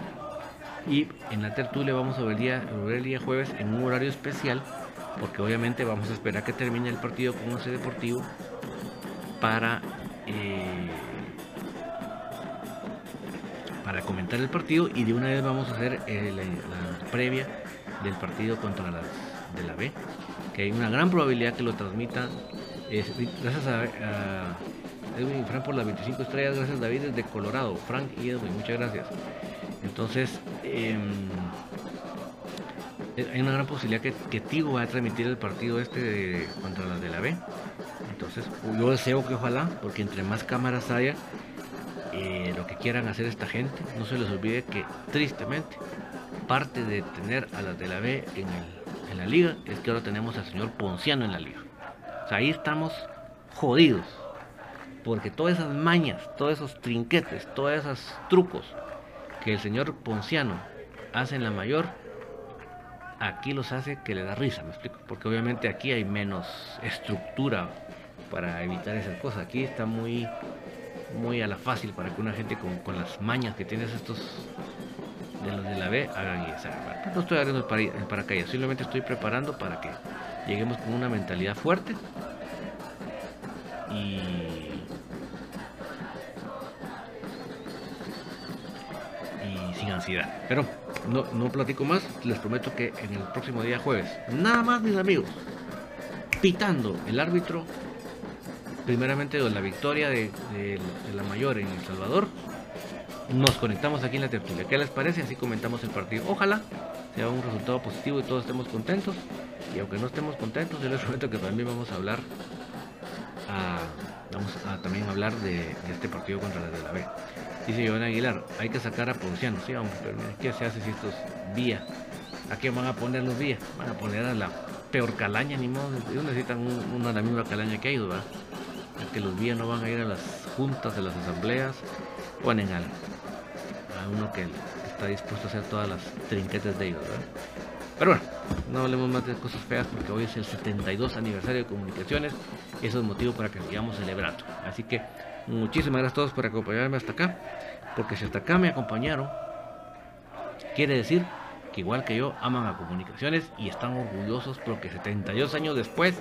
Y en la tertulia vamos a ver el día, el día jueves en un horario especial. Porque obviamente vamos a esperar que termine el partido con un deportivo para eh, para comentar el partido y de una vez vamos a hacer eh, la, previa del partido contra las de la B que hay una gran probabilidad que lo transmita gracias a, Edwin y Frank por las 25 estrellas, gracias David desde Colorado, Frank y Edwin, muchas gracias. Entonces, em, eh, hay una gran posibilidad que, que, Tigo va a transmitir el partido este contra las de la B. Entonces, yo deseo que ojalá, porque entre más cámaras haya, eh, lo que quieran hacer esta gente, no se les olvide que tristemente parte de tener a las de la B en, en la liga es que ahora tenemos al señor Ponciano en la liga. O sea, ahí estamos jodidos. Porque todas esas mañas, todos esos trinquetes, todos esos trucos que el señor Ponciano hace en la mayor, aquí los hace que le da risa, me explico. Porque obviamente aquí hay menos estructura para evitar esas cosas. Aquí está muy, muy a la fácil para que una gente con, las mañas que tienes estos de los de la B hagan eso. No estoy abriendo el paracaídas, simplemente estoy preparando para que lleguemos con una mentalidad fuerte y Pero no, no platico más, les prometo que en el próximo día jueves, nada más mis amigos, pitando el árbitro, primeramente la victoria de, la mayor en El Salvador, nos conectamos aquí en la tertulia. ¿Qué les parece? Así comentamos el partido. Ojalá sea un resultado positivo y todos estemos contentos. Y aunque no estemos contentos, yo les prometo que también vamos a hablar vamos a también hablar de, este partido contra la de la B. Dice Giovanni Aguilar, hay que sacar a Ponciano, sí, vamos, pero ¿qué se hace si estos vía? ¿A qué van a poner los vías? Van a poner a la peor calaña, ni modo, ellos necesitan una de la misma calaña que ha ido, ¿verdad? que los vías no van a ir a las juntas, de las asambleas, ponen al, a uno que está dispuesto a hacer todas las trinquetes de ellos, ¿verdad? Pero bueno, no hablemos más de cosas feas porque hoy es el 72 aniversario de comunicaciones y eso es motivo para que sigamos celebrando. Así que muchísimas gracias a todos por acompañarme hasta acá, porque si hasta acá me acompañaron, quiere decir que igual que yo aman a comunicaciones y están orgullosos porque 72 años después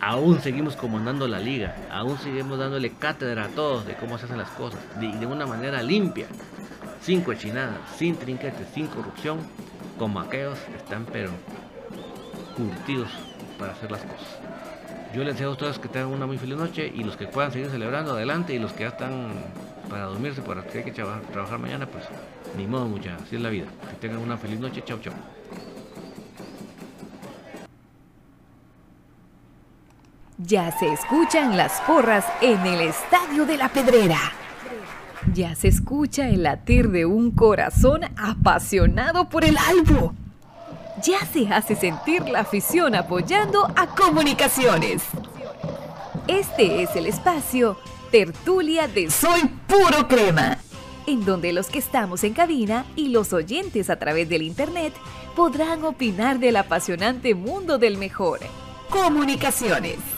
aún seguimos comandando la liga, aún seguimos dándole cátedra a todos de cómo se hacen las cosas, de, de una manera limpia, sin cochinadas, sin trinquetes, sin corrupción como aquellos están pero curtidos para hacer las cosas. Yo les deseo a ustedes que tengan una muy feliz noche y los que puedan seguir celebrando adelante y los que ya están para dormirse, para que hay que trabajar, mañana, pues ni modo mucha, así es la vida. Que tengan una feliz noche, chao chao. Ya se escuchan las porras en el Estadio de la Pedrera. Ya se escucha el latir de un corazón apasionado por el albo. Ya se hace sentir la afición apoyando a comunicaciones. Este es el espacio Tertulia de Soy Puro Crema, en donde los que estamos en cabina y los oyentes a través del Internet podrán opinar del apasionante mundo del mejor. Comunicaciones.